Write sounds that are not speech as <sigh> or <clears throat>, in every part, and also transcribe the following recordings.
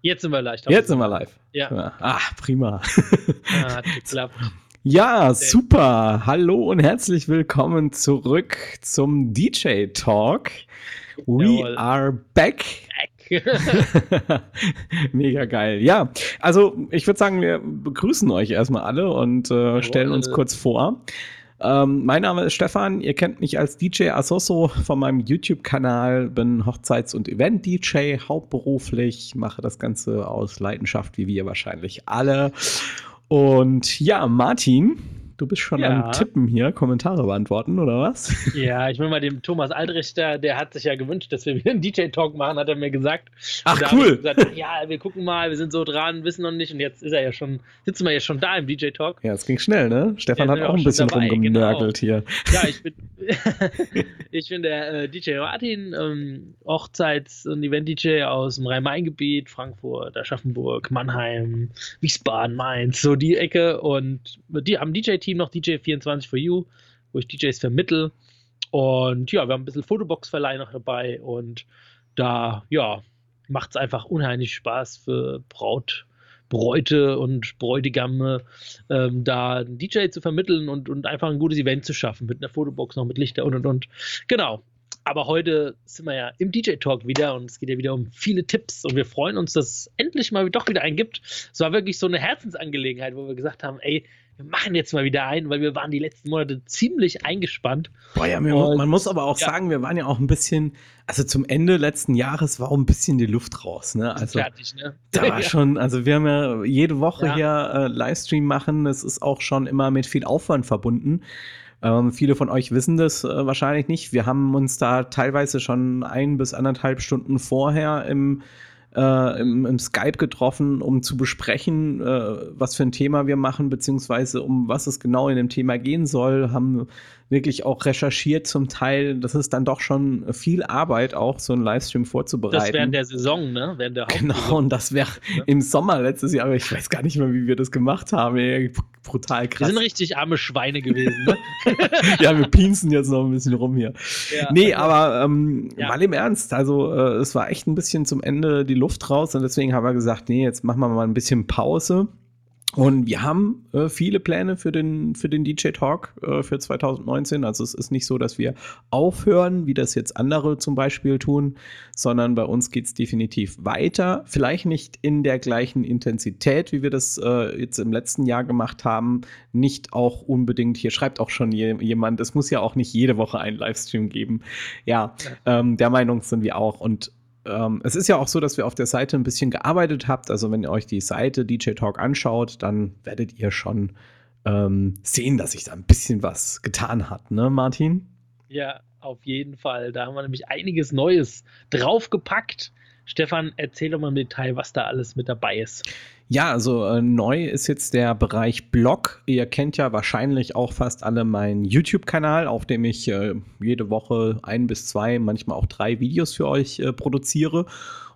Jetzt sind wir live. Jetzt sind wir live. Ja. Ah, prima. Ah, hat geklappt. <laughs> Ja, super. Hallo und herzlich willkommen zurück zum DJ Talk. We Jawohl. are back. <laughs> Mega geil. Ja, also ich würde sagen, wir begrüßen euch erstmal alle und äh, stellen uns kurz vor. Ähm, mein Name ist Stefan, ihr kennt mich als DJ Asoso von meinem YouTube-Kanal, bin Hochzeits- und Event-DJ hauptberuflich, mache das Ganze aus Leidenschaft, wie wir wahrscheinlich alle. Und ja, Martin, du bist schon Ja. am Tippen hier, Kommentare beantworten, oder was? <laughs> ja, ich will mal dem Thomas Aldrichter, der hat sich ja gewünscht, dass wir wieder einen DJ-Talk machen, hat er mir gesagt. Ach, cool. Gesagt, ja, wir gucken mal, wir sind so dran, wissen noch nicht. Und jetzt ist er ja schon, sitzen wir ja schon da im DJ-Talk. Ja, es ging schnell, ne? Stefan Ja, hat auch auch ein bisschen dabei, rumgenörgelt hier. Ja, ich bin, <laughs> ich bin der äh, DJ Martin, ähm, Hochzeits- und Event-DJ aus dem Rhein-Main-Gebiet, Frankfurt, Aschaffenburg, Mannheim, Wiesbaden, Mainz, so die Ecke. Und die am DJ-Team noch DJ24 for You, wo ich DJs vermittel. Und ja, wir haben ein bisschen Fotobox-Verleih noch dabei und da, ja, macht es einfach unheimlich Spaß für Braut. Bräute und Bräutigame, ähm, da einen DJ zu vermitteln und, und einfach ein gutes Event zu schaffen, mit einer Fotobox noch, mit Lichter und und und. Genau. Aber heute sind wir ja im DJ-Talk wieder und es geht ja wieder um viele Tipps und wir freuen uns, dass es endlich mal doch wieder einen gibt. Es war wirklich so eine Herzensangelegenheit, wo wir gesagt haben, ey, wir machen jetzt mal wieder einen, weil wir waren die letzten Monate ziemlich eingespannt. Boah, ja, mir, Und- man muss aber auch ja. sagen, wir waren ja auch ein bisschen, also zum Ende letzten Jahres war auch ein bisschen die Luft raus, ne? Also fertig, ne? <laughs> da war schon, also wir haben ja jede Woche Ja. hier äh, Livestream machen, es ist auch schon immer mit viel Aufwand verbunden. Ähm, viele von euch wissen das äh, wahrscheinlich nicht. Wir haben uns da teilweise schon ein bis anderthalb Stunden vorher im, äh, im, im Skype getroffen, um zu besprechen, äh, was für ein Thema wir machen, beziehungsweise um was es genau in dem Thema gehen soll. Haben wirklich auch recherchiert zum Teil. Das ist dann doch schon viel Arbeit, auch so einen Livestream vorzubereiten. Das während der Saison, ne? Während der Genau, und das wäre Ja. im Sommer letztes Jahr, aber ich weiß gar nicht mehr, wie wir das gemacht haben. Ey, brutal Wir krass. sind richtig arme Schweine gewesen, ne? <laughs> ja, wir pinsen jetzt noch ein bisschen rum hier. Ja. Nee, aber ähm, Ja. mal im Ernst, also äh, es war echt ein bisschen zum Ende die Luft raus und deswegen haben wir gesagt, nee, jetzt machen wir mal ein bisschen Pause. Und wir haben äh, viele Pläne für den, für den DJ Talk äh, für 2019. Also es ist nicht so, dass wir aufhören, wie das jetzt andere zum Beispiel tun, sondern bei uns geht es definitiv weiter. Vielleicht nicht in der gleichen Intensität, wie wir das äh, jetzt im letzten Jahr gemacht haben. Nicht auch unbedingt, hier schreibt auch schon je, jemand, es muss ja auch nicht jede Woche einen Livestream geben. Ja, ähm, der Meinung sind wir auch. Und ähm, es ist ja auch so, dass wir auf der Seite ein bisschen gearbeitet habt. Also wenn ihr euch die Seite DJ Talk anschaut, dann werdet ihr schon ähm, sehen, dass sich da ein bisschen was getan hat, ne, Martin? Ja, auf jeden Fall. Da haben wir nämlich einiges Neues draufgepackt. Stefan, erzähl doch mal im Detail, was da alles mit dabei ist. Ja, also äh, neu ist jetzt der Bereich Blog. Ihr kennt ja wahrscheinlich auch fast alle meinen YouTube-Kanal, auf dem ich äh, jede Woche ein bis zwei, manchmal auch drei Videos für euch äh, produziere.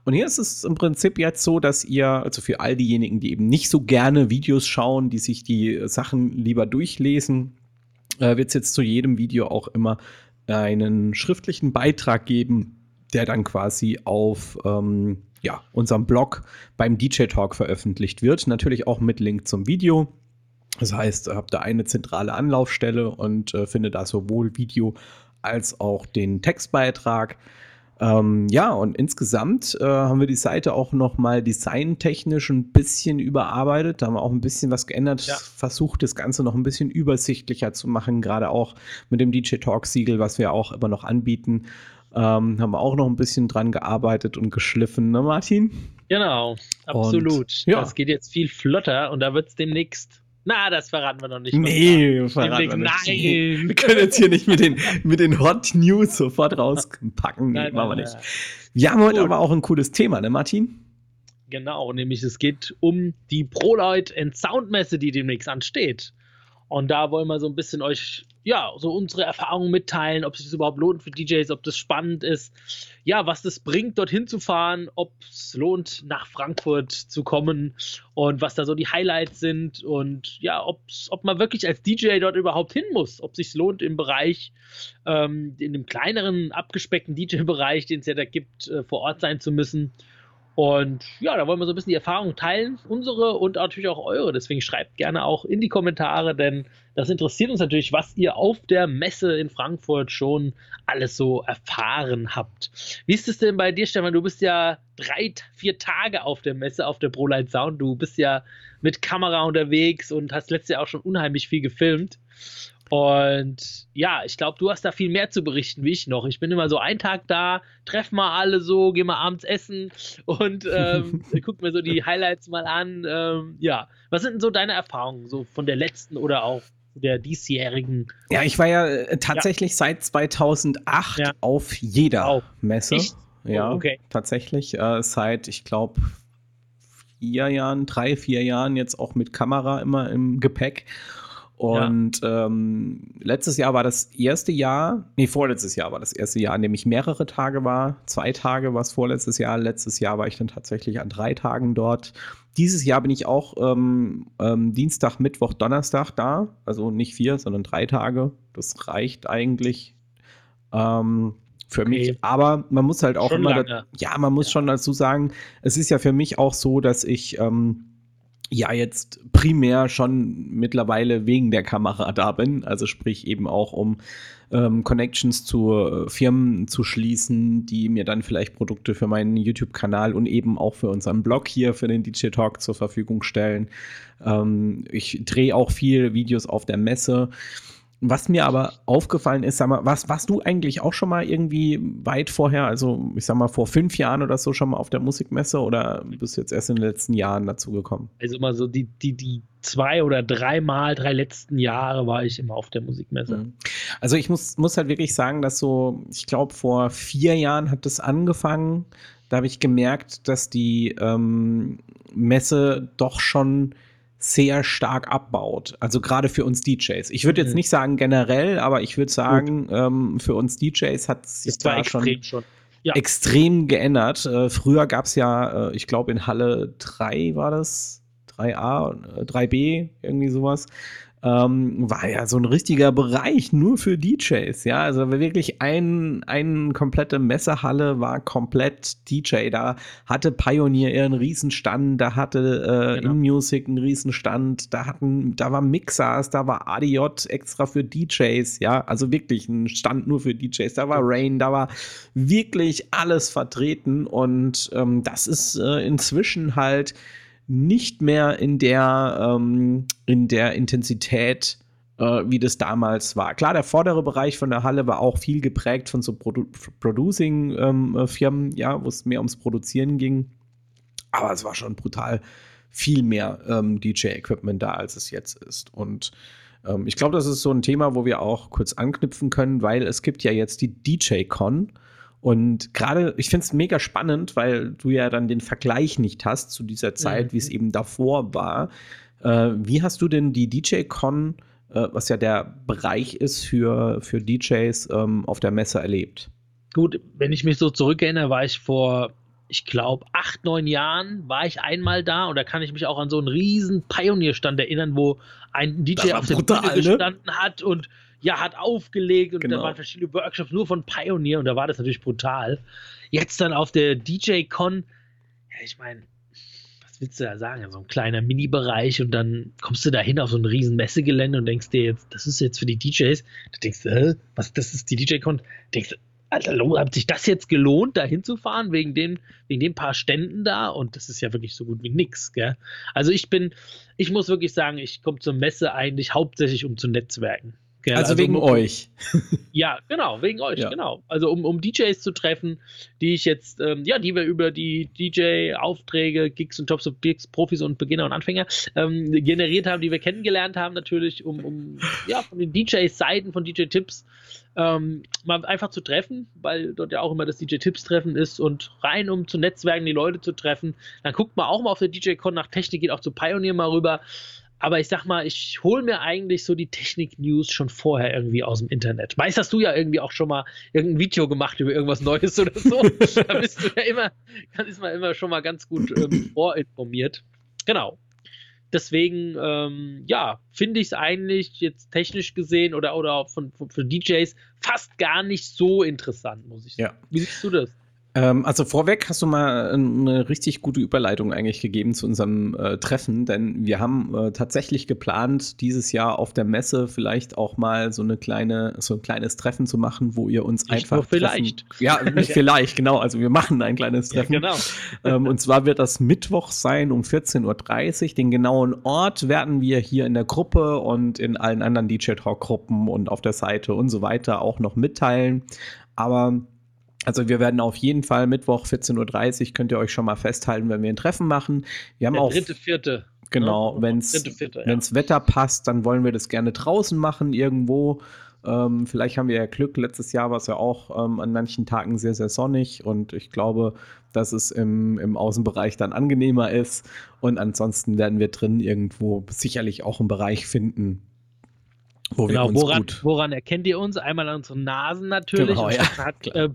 Und hier ist es im Prinzip jetzt so, dass ihr, also für all diejenigen, die eben nicht so gerne Videos schauen, die sich die Sachen lieber durchlesen, äh, wird es jetzt zu jedem Video auch immer einen schriftlichen Beitrag geben, der dann quasi auf ähm, ja, unserem Blog beim DJ Talk veröffentlicht wird. Natürlich auch mit Link zum Video. Das heißt, ihr habt da eine zentrale Anlaufstelle und äh, findet da sowohl Video als auch den Textbeitrag. Ähm, ja, und insgesamt äh, haben wir die Seite auch noch mal designtechnisch ein bisschen überarbeitet. Da haben wir auch ein bisschen was geändert, Ja. versucht das Ganze noch ein bisschen übersichtlicher zu machen, gerade auch mit dem DJ Talk Siegel, was wir auch immer noch anbieten. Ähm, haben wir auch noch ein bisschen dran gearbeitet und geschliffen, ne, Martin? Genau, absolut. ja. Das geht jetzt viel flotter und da wird es demnächst. Na, das verraten wir noch nicht. Nee, verraten wir nicht. nein. <laughs> Wir können jetzt hier nicht mit den, mit den Hot News sofort rauspacken. Nee, Nein, machen wir nicht. Wir haben heute Gut. aber auch ein cooles Thema, ne, Martin? Genau, nämlich es geht um die ProLight and Soundmesse, die demnächst ansteht. Und da wollen wir so ein bisschen euch, ja, so unsere Erfahrungen mitteilen, ob es sich überhaupt lohnt für DJs, ob das spannend ist, ja, was das bringt, dorthin zu fahren, ob es lohnt, nach Frankfurt zu kommen und was da so die Highlights sind und ja, ob's, ob man wirklich als DJ dort überhaupt hin muss, ob sich lohnt im Bereich, ähm, in dem kleineren, abgespeckten DJ-Bereich, den es ja da gibt, äh, vor Ort sein zu müssen. Und ja, da wollen wir so ein bisschen die Erfahrung teilen, unsere und natürlich auch eure. Deswegen schreibt gerne auch in die Kommentare, denn das interessiert uns natürlich, was ihr auf der Messe in Frankfurt schon alles so erfahren habt. Wie ist es denn bei dir, Stefan? Du bist ja drei, vier Tage auf der Messe, auf der ProLight Sound. Du bist ja mit Kamera unterwegs und hast letztes Jahr auch schon unheimlich viel gefilmt. Und ja, ich glaube, du hast da viel mehr zu berichten wie ich noch. Ich bin immer so einen Tag da, treff mal alle so, geh mal abends essen und <laughs> ähm, guck mir so die Highlights mal an. Ähm, ja, was sind denn so deine Erfahrungen so von der letzten oder auch der diesjährigen? Ja, ich war ja äh, tatsächlich ja. seit 2008 ja. auf jeder oh. Messe. Echt? Ja, oh, okay. tatsächlich. Äh, seit, ich glaube, vier Jahren, drei, vier Jahren jetzt auch mit Kamera immer im Gepäck. Und ja. ähm, letztes Jahr war das erste Jahr, nee, vorletztes Jahr war das erste Jahr, an dem ich mehrere Tage war. Zwei Tage war es vorletztes Jahr. Letztes Jahr war ich dann tatsächlich an drei Tagen dort. Dieses Jahr bin ich auch ähm, ähm, Dienstag, Mittwoch, Donnerstag da. Also nicht vier, sondern drei Tage. Das reicht eigentlich ähm, für okay. mich. Aber man muss halt auch schon immer, da, ja, man muss ja. schon dazu sagen, es ist ja für mich auch so, dass ich ähm, ja jetzt primär schon mittlerweile wegen der Kamera da bin. Also sprich eben auch um ähm, Connections zu äh, Firmen zu schließen, die mir dann vielleicht Produkte für meinen YouTube-Kanal und eben auch für unseren Blog hier für den DJ Talk zur Verfügung stellen. Ähm, ich drehe auch viel Videos auf der Messe. Was mir aber aufgefallen ist, sag mal, was, warst du eigentlich auch schon mal irgendwie weit vorher, also ich sag mal vor fünf Jahren oder so schon mal auf der Musikmesse oder bist du jetzt erst in den letzten Jahren dazu gekommen? Also immer so die, die, die zwei oder dreimal, drei letzten Jahre war ich immer auf der Musikmesse. Mhm. Also ich muss, muss halt wirklich sagen, dass so, ich glaube, vor vier Jahren hat das angefangen. Da habe ich gemerkt, dass die ähm, Messe doch schon sehr stark abbaut. Also gerade für uns DJs. Ich würde jetzt mhm. nicht sagen generell, aber ich würde sagen, ähm, für uns DJs hat sich da schon, schon. Ja. extrem geändert. Äh, früher gab es ja, äh, ich glaube in Halle 3 war das, 3a, 3b, äh, irgendwie sowas ähm, war ja so ein richtiger Bereich nur für DJs, ja, also wirklich ein, eine komplette Messehalle war komplett DJ, da. Hatte Pioneer ihren Riesenstand, da hatte äh, genau. InMusic einen Riesenstand, da hatten, da war Mixers, da war ADJ extra für DJs, ja, also wirklich ein Stand nur für DJs, da war Rain, da war wirklich alles vertreten und ähm, das ist äh, inzwischen halt nicht mehr in der, ähm, in der Intensität, äh, wie das damals war. Klar, der vordere Bereich von der Halle war auch viel geprägt von so Produ Producing-Firmen, ähm, ja, wo es mehr ums Produzieren ging. Aber es war schon brutal viel mehr ähm, DJ-Equipment da, als es jetzt ist. Und ähm, ich glaube, das ist so ein Thema, wo wir auch kurz anknüpfen können, weil es gibt ja jetzt die DJ-Con. Und gerade, ich finde es mega spannend, weil du ja dann den Vergleich nicht hast zu dieser Zeit, mhm. wie es eben davor war. Äh, wie hast du denn die DJ-Con, äh, was ja der Bereich ist für, für DJs, ähm, auf der Messe erlebt? Gut, wenn ich mich so zurückerinnere, war ich vor, ich glaube, acht, neun Jahren, war ich einmal da und da kann ich mich auch an so einen riesen Pionierstand erinnern, wo ein DJ auf der Bühne ne? gestanden hat und ja, hat aufgelegt und genau. da waren verschiedene Workshops nur von Pioneer und da war das natürlich brutal. Jetzt dann auf der DJ-Con, ja, ich meine, was willst du da sagen? So ein kleiner Mini-Bereich und dann kommst du da hin auf so ein riesen Messegelände und denkst dir jetzt, das ist jetzt für die DJs. Du denkst, hä, was, das ist die DJ-Con? Denkst Alter, hat sich das jetzt gelohnt, da hinzufahren, wegen den, wegen den paar Ständen da? Und das ist ja wirklich so gut wie nix, gell? Also ich bin, ich muss wirklich sagen, ich komme zur Messe eigentlich hauptsächlich, um zu netzwerken. Gell? Also, also wegen um, euch. <laughs> Ja, genau, wegen euch, ja. genau. Also um, um DJs zu treffen, die ich jetzt, ähm, ja, die wir über die DJ-Aufträge, Gigs und Jobs of Gigs, Profis und Beginner und Anfänger ähm, generiert haben, die wir kennengelernt haben, natürlich, um, um ja, von den DJ-Seiten, von DJ-Tipps ähm, mal einfach zu treffen, weil dort ja auch immer das DJ-Tipps-Treffen ist und rein, um zu Netzwerken, die Leute zu treffen. Dann guckt man auch mal auf der DJ-Con nach Technik, geht auch zu Pioneer mal rüber. Aber ich sag mal, ich hole mir eigentlich so die Technik-News schon vorher irgendwie aus dem Internet. Meist hast du ja irgendwie auch schon mal irgendein Video gemacht über irgendwas Neues oder so. <laughs> da bist du ja immer, ist man immer schon mal ganz gut ähm, <clears throat> vorinformiert. Genau. Deswegen, ähm, ja, finde ich es eigentlich jetzt technisch gesehen oder, oder auch von, von, von DJs fast gar nicht so interessant, muss ich sagen. Ja. Wie siehst du das? Ähm, also vorweg hast du mal eine richtig gute Überleitung eigentlich gegeben zu unserem äh, Treffen, denn wir haben äh, tatsächlich geplant, dieses Jahr auf der Messe vielleicht auch mal so eine kleine, so ein kleines Treffen zu machen, wo ihr uns nicht einfach. Nur vielleicht. Treffen. Ja, nicht <laughs> vielleicht, genau. Also wir machen ein kleines Treffen. Ja, genau. ähm, und zwar wird das Mittwoch sein um 14.30 Uhr. Den genauen Ort werden wir hier in der Gruppe und in allen anderen DJ Talk-Gruppen und auf der Seite und so weiter auch noch mitteilen. Aber also wir werden auf jeden Fall Mittwoch 14.30 Uhr, könnt ihr euch schon mal festhalten, wenn wir ein Treffen machen. Wir haben Der auch. Dritte, vierte. Genau, ne? wenn es ja. Wetter passt, dann wollen wir das gerne draußen machen, irgendwo. Ähm, vielleicht haben wir ja Glück. Letztes Jahr war es ja auch ähm, an manchen Tagen sehr, sehr sonnig und ich glaube, dass es im, im Außenbereich dann angenehmer ist. Und ansonsten werden wir drin irgendwo sicherlich auch einen Bereich finden, wo genau, wir uns woran, woran erkennt ihr uns? Einmal an unseren Nasen natürlich. Genau, ja, <laughs> hat, äh,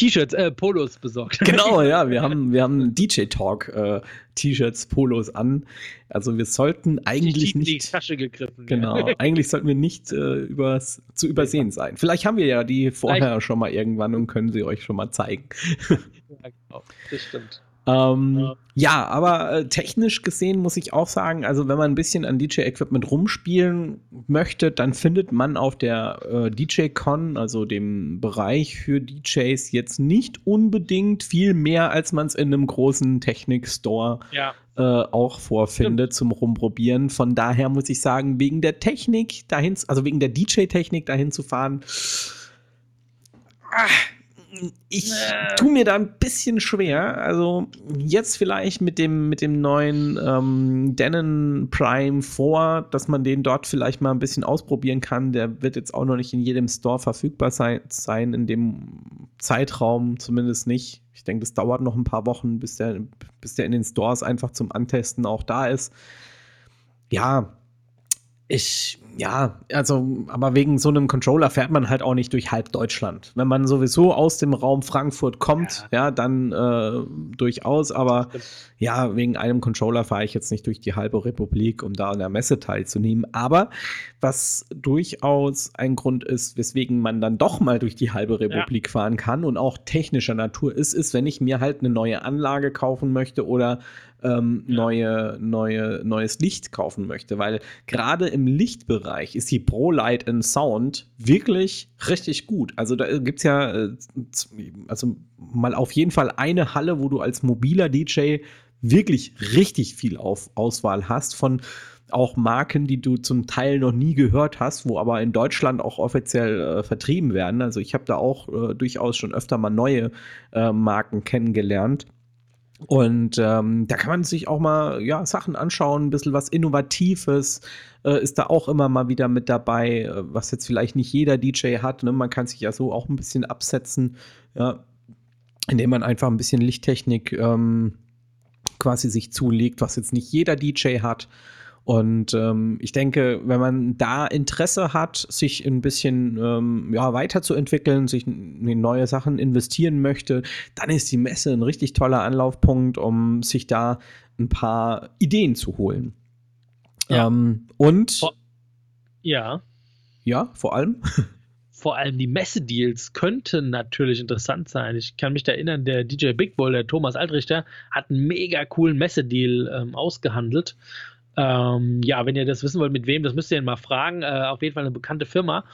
T-Shirts, äh, Polos besorgt. <laughs> Genau, ja, wir haben, wir haben DJ Talk äh, T-Shirts, Polos an. Also wir sollten eigentlich nicht. In die Tasche gegriffen. Genau, ja. <laughs> eigentlich sollten wir nicht äh, übers, zu übersehen sein. Vielleicht haben wir ja die vorher Vielleicht. schon mal irgendwann und können sie euch schon mal zeigen. Ja, genau, das stimmt. Ähm, ja. ja. aber äh, technisch gesehen muss ich auch sagen, also wenn man ein bisschen an DJ-Equipment rumspielen möchte, dann findet man auf der äh, DJ-Con, also dem Bereich für DJs, jetzt nicht unbedingt viel mehr, als man es in einem großen Technik-Store ja. äh, auch vorfindet Stimmt. zum Rumprobieren. Von daher muss ich sagen, wegen der Technik dahin, also wegen der DJ-Technik dahin zu fahren, ah, ich äh. tue mir da ein bisschen schwer. Also jetzt vielleicht mit dem, mit dem neuen ähm, Denon Prime 4, dass man den dort vielleicht mal ein bisschen ausprobieren kann. Der wird jetzt auch noch nicht in jedem Store verfügbar sein, sein in dem Zeitraum zumindest nicht. Ich denke, das dauert noch ein paar Wochen, bis der, bis der in den Stores einfach zum Antesten auch da ist. Ja, ich, ja, also, aber wegen so einem Controller fährt man halt auch nicht durch halb Deutschland. Wenn man sowieso aus dem Raum Frankfurt kommt, ja, ja dann äh, durchaus, aber ja, wegen einem Controller fahre ich jetzt nicht durch die halbe Republik, um da an der Messe teilzunehmen. Aber was durchaus ein Grund ist, weswegen man dann doch mal durch die halbe Republik ja. fahren kann und auch technischer Natur ist, ist, wenn ich mir halt eine neue Anlage kaufen möchte oder ähm, ja. neue, neue, neues Licht kaufen möchte, weil gerade im Lichtbereich ist die Pro Light and Sound wirklich richtig gut. Also da gibt es ja äh, also mal auf jeden Fall eine Halle, wo du als mobiler DJ wirklich richtig viel auf Auswahl hast von auch Marken, die du zum Teil noch nie gehört hast, wo aber in Deutschland auch offiziell äh, vertrieben werden. Also ich habe da auch äh, durchaus schon öfter mal neue äh, Marken kennengelernt. Und ähm, da kann man sich auch mal ja, Sachen anschauen, ein bisschen was Innovatives äh, ist da auch immer mal wieder mit dabei, äh, was jetzt vielleicht nicht jeder DJ hat. Ne? Man kann sich ja so auch ein bisschen absetzen, ja, indem man einfach ein bisschen Lichttechnik ähm, quasi sich zulegt, was jetzt nicht jeder DJ hat. Und ähm, ich denke, wenn man da Interesse hat, sich ein bisschen ähm, ja, weiterzuentwickeln, sich in neue Sachen investieren möchte, dann ist die Messe ein richtig toller Anlaufpunkt, um sich da ein paar Ideen zu holen. Ja. Ähm, und vor ja. Ja, vor allem. <laughs> vor allem die Messedeals könnten natürlich interessant sein. Ich kann mich da erinnern, der DJ Big Bull, der Thomas Altrichter, hat einen mega coolen Messedeal ähm, ausgehandelt. Ähm, ja, wenn ihr das wissen wollt, mit wem, das müsst ihr mal fragen. Äh, auf jeden Fall eine bekannte Firma.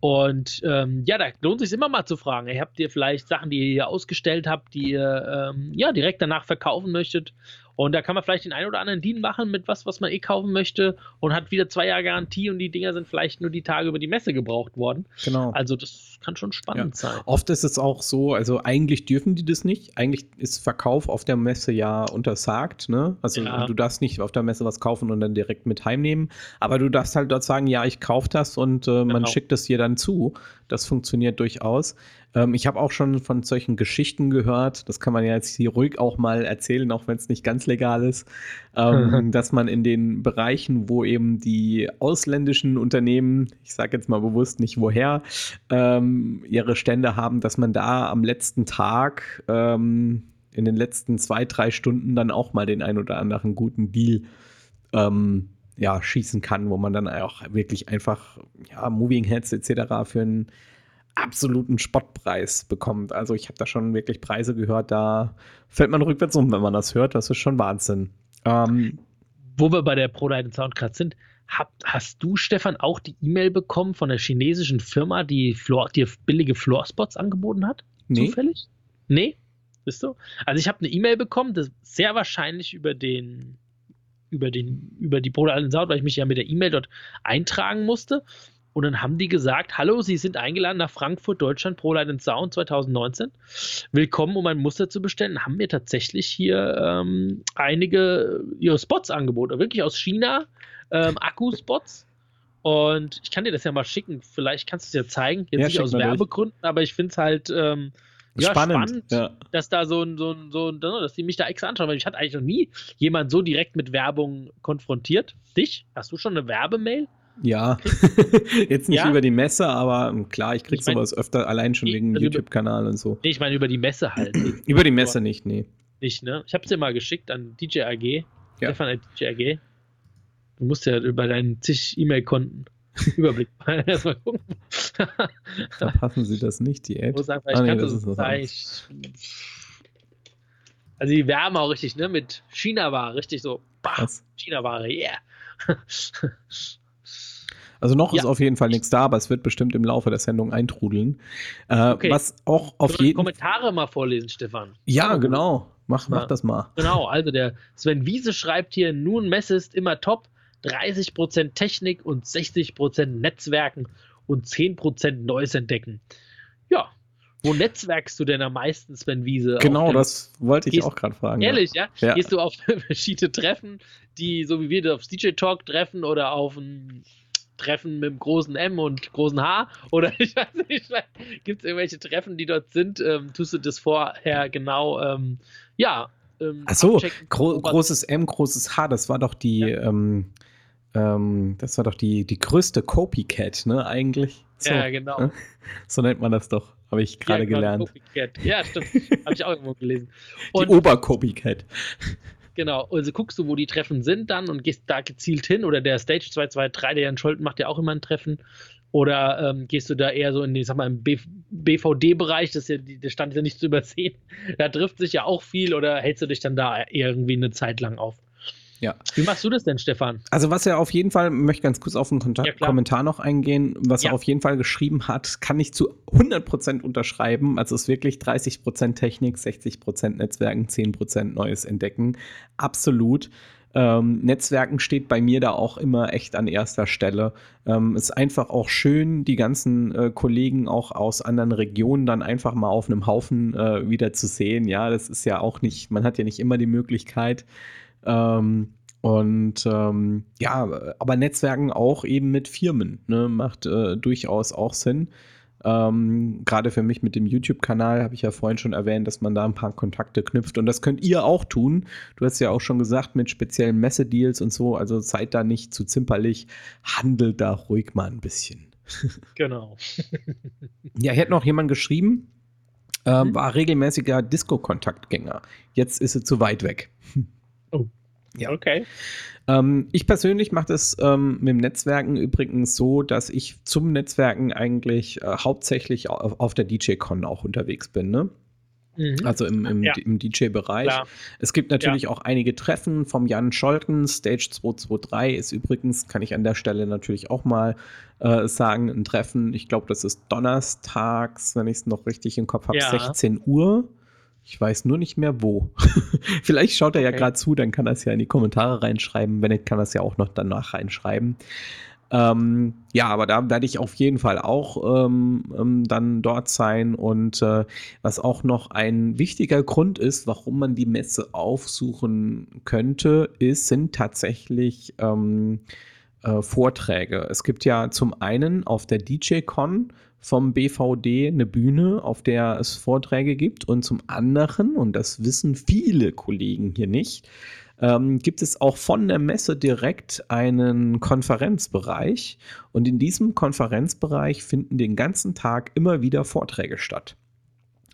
Und ähm, ja, da lohnt sich immer mal zu fragen. Habt ihr vielleicht Sachen, die ihr ausgestellt habt, die ihr ähm, ja direkt danach verkaufen möchtet und da kann man vielleicht den einen oder anderen Deal machen mit was, was man eh kaufen möchte und hat wieder zwei Jahre Garantie und die Dinger sind vielleicht nur die Tage über die Messe gebraucht worden. Genau. Also das kann schon spannend ja. sein. Oft ist es auch so, also eigentlich dürfen die das nicht. Eigentlich ist Verkauf auf der Messe ja untersagt. Ne? Also ja. du darfst nicht auf der Messe was kaufen und dann direkt mit heimnehmen. Aber du darfst halt dort sagen, ja, ich kaufe das und äh, man genau. schickt es dir dann zu. Das funktioniert durchaus. Ähm, ich habe auch schon von solchen Geschichten gehört, das kann man ja jetzt hier ruhig auch mal erzählen, auch wenn es nicht ganz legal ist, ähm, <laughs> dass man in den Bereichen, wo eben die ausländischen Unternehmen, ich sage jetzt mal bewusst nicht woher, ähm, ihre Stände haben, dass man da am letzten Tag ähm, in den letzten zwei, drei Stunden dann auch mal den ein oder anderen guten Deal ähm, ja, schießen kann, wo man dann auch wirklich einfach ja, Moving Heads etc. für einen absoluten Spottpreis bekommt. Also ich habe da schon wirklich Preise gehört, da fällt man rückwärts um, wenn man das hört. Das ist schon Wahnsinn. Ähm, Wo wir bei der ProLight Sound gerade sind, hab, hast du, Stefan, auch die E-Mail bekommen von der chinesischen Firma, die, Floor, die billige Floorspots angeboten hat? Nee. Zufällig? Nee? Bist du? Also ich habe eine E-Mail bekommen, das sehr wahrscheinlich über den über den über die ProLight Sound, weil ich mich ja mit der E-Mail dort eintragen musste. Und dann haben die gesagt, hallo, Sie sind eingeladen nach Frankfurt, Deutschland, Pro Light Sound 2019. Willkommen, um ein Muster zu bestellen. Haben mir tatsächlich hier ähm, einige ihre Spots angeboten, wirklich aus China, ähm, Akku-Spots. Und ich kann dir das ja mal schicken. Vielleicht kannst du es ja zeigen. Jetzt Ja, nicht aus mal durch. Werbegründen, aber ich finde es halt ähm, ja, spannend. spannend, Ja. dass da so ein, so ein, so ein, dass die mich da extra anschauen, weil ich hatte eigentlich noch nie jemand so direkt mit Werbung konfrontiert. Dich? Hast du schon eine Werbemail? Ja, <laughs> jetzt nicht Ja? über die Messe, aber ähm, klar, ich krieg Ich mein- sowas öfter allein schon wegen also YouTube-Kanal und so. Nee, ich meine über die Messe halt. <clears throat> Über die Messe nicht, nee. Nicht, ne? Ich hab's dir mal geschickt an DJ AG. Ja. Stefan at DJ AG. Du musst ja über deinen zig E-Mail-Konten <laughs> Überblick <laughs> erstmal gucken. <laughs> Verpassen Sie das nicht, die Ad. Muss einfach, Ah, ich nee, kann das das ist was sagen, ich, Also die Wärme auch richtig, ne? Mit China-Ware, richtig so. China-Ware, yeah. <laughs> Also noch Ja. ist auf jeden Fall nichts da, aber es wird bestimmt im Laufe der Sendung eintrudeln. Äh, Okay. Was auch auf jeden Kommentare mal vorlesen, Stefan. Ja, Oh, genau. Mach, mach das mal. Genau, also der Sven Wiese schreibt hier, nun Messe ist immer top, 30% Technik und 60% Netzwerken und 10% Neues entdecken. Ja, wo netzwerkst du denn am meisten, Sven Wiese? Genau, das wollte ich Gehst- auch gerade fragen. Ehrlich, ja? Ja. Gehst du auf <laughs> verschiedene Treffen, die so wie wir aufs DJ Talk treffen oder auf ein Treffen mit dem großen M und großen H? Oder <laughs> ich weiß nicht, gibt es irgendwelche Treffen, die dort sind? Ähm, tust du das vorher genau, ähm, ja, ähm, Ach so, Gro großes M, großes H, das war doch die, ähm, ähm, das war doch die, die größte Copycat, ne, eigentlich? So, Ja, genau. ne? so nennt man das doch, habe ich gerade Ja, genau, gelernt. Copycat. Ja, stimmt. Habe ich auch irgendwo gelesen. <laughs> Die Und Obercopycat. genau, also guckst du, wo die Treffen sind dann und gehst da gezielt hin. Oder der Stage 223, der Jan Scholten macht ja auch immer ein Treffen. Oder ähm, gehst du da eher so in den, sag mal, im BVD-Bereich, das ist ja, die- der Stand ja nicht zu übersehen. Da trifft sich ja auch viel oder hältst du dich dann da irgendwie eine Zeit lang auf? Ja. Wie machst du das denn, Stefan? Also was er auf jeden Fall, möchte ganz kurz auf einen Kontakt Ja. Kommentar noch eingehen, was Ja. er auf jeden Fall geschrieben hat, kann ich zu 100% unterschreiben. Also es ist wirklich 30% Technik, 60% Netzwerken, 10% Neues entdecken. Absolut. Ähm, Netzwerken steht bei mir da auch immer echt an erster Stelle. Ähm, ist einfach auch schön, die ganzen äh, Kollegen auch aus anderen Regionen dann einfach mal auf einem Haufen äh, wieder zu sehen. Ja, das ist ja auch nicht, man hat ja nicht immer die Möglichkeit. Ähm, und ähm, ja, aber Netzwerken auch eben mit Firmen ne, macht äh, durchaus auch Sinn. Ähm, Gerade für mich mit dem YouTube-Kanal habe ich ja vorhin schon erwähnt, dass man da ein paar Kontakte knüpft. Und das könnt ihr auch tun. Du hast ja auch schon gesagt, mit speziellen Messedeals und so. Also seid da nicht zu zimperlich. Handelt da ruhig mal ein bisschen. <laughs> Genau. Ja, hier hat noch jemand geschrieben, äh, war regelmäßiger Disco-Kontaktgänger. Jetzt ist sie zu weit weg. <laughs> Ja. Okay. Ähm, ich persönlich mache das ähm, mit dem Netzwerken übrigens so, dass ich zum Netzwerken eigentlich äh, hauptsächlich auf, auf der DJ-Con auch unterwegs bin. Ne? Mhm. Also im, im, Ja. im DJ-Bereich. Es gibt natürlich auch einige Treffen vom Jan Scholten. Stage 223 ist übrigens, kann ich an der Stelle natürlich auch mal äh, sagen, ein Treffen. Ich glaube, das ist donnerstags, wenn ich es noch richtig im Kopf habe, Ja. 16 Uhr. Ich weiß nur nicht mehr wo. <laughs> Vielleicht schaut er ja Okay. gerade zu, dann kann er es ja in die Kommentare reinschreiben. Wenn nicht, kann er es ja auch noch danach reinschreiben. Ähm, ja, aber da werde ich auf jeden Fall auch ähm, ähm, dann dort sein. Und äh, was auch noch ein wichtiger Grund ist, warum man die Messe aufsuchen könnte, ist, sind tatsächlich ähm, äh, Vorträge. Es gibt ja zum einen auf der DJ-Con vom BVD eine Bühne, auf der es Vorträge gibt. Und zum anderen, und das wissen viele Kollegen hier nicht, ähm, gibt es auch von der Messe direkt einen Konferenzbereich. Und in diesem Konferenzbereich finden den ganzen Tag immer wieder Vorträge statt.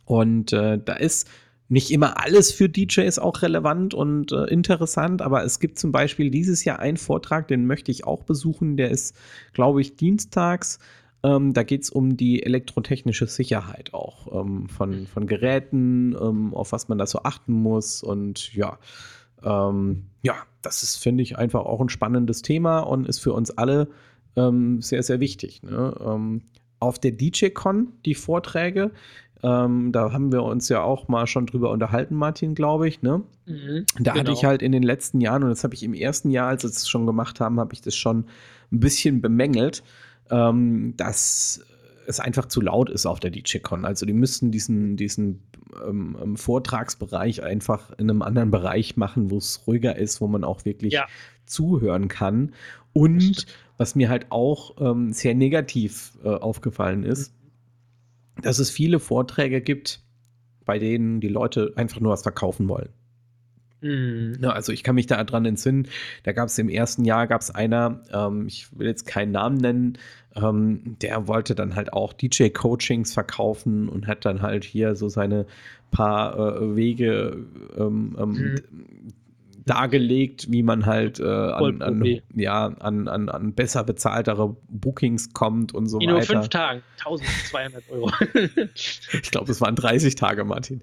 Und äh, da ist nicht immer alles für DJs auch relevant und äh, interessant, aber es gibt zum Beispiel dieses Jahr einen Vortrag, den möchte ich auch besuchen. Der ist, glaube ich, dienstags Ähm, da geht es um die elektrotechnische Sicherheit auch ähm, von, von Geräten, ähm, auf was man da so achten muss. Und ja, ähm, ja, das ist, finde ich, einfach auch ein spannendes Thema und ist für uns alle ähm, sehr, sehr wichtig. Ne? Ähm, auf der DJ-Con die Vorträge, ähm, da haben wir uns ja auch mal schon drüber unterhalten, Martin, glaube ich. Ne? Mhm, da genau. hatte ich halt in den letzten Jahren, und das habe ich im ersten Jahr, als wir es schon gemacht haben, habe ich das schon ein bisschen bemängelt, ähm, dass es einfach zu laut ist auf der DJ-Con. Also die müssten diesen, diesen ähm, ähm, Vortragsbereich einfach in einem anderen Bereich machen, wo es ruhiger ist, wo man auch wirklich ja. zuhören kann. Und was mir halt auch ähm, sehr negativ äh, aufgefallen ist, dass es viele Vorträge gibt, bei denen die Leute einfach nur was verkaufen wollen. Mhm. Ja, also ich kann mich da dran entsinnen, da gab es im ersten Jahr, gab es einer, ähm, ich will jetzt keinen Namen nennen, ähm, der wollte dann halt auch DJ-Coachings verkaufen und hat dann halt hier so seine paar äh, Wege ähm, ähm mhm. dargelegt, wie man halt äh, an, an, ja, an, an, an besser bezahltere Bookings kommt und so In weiter. In nur fünf Tagen, 1200 Euro. <laughs> ich glaube, es waren 30 Tage, Martin.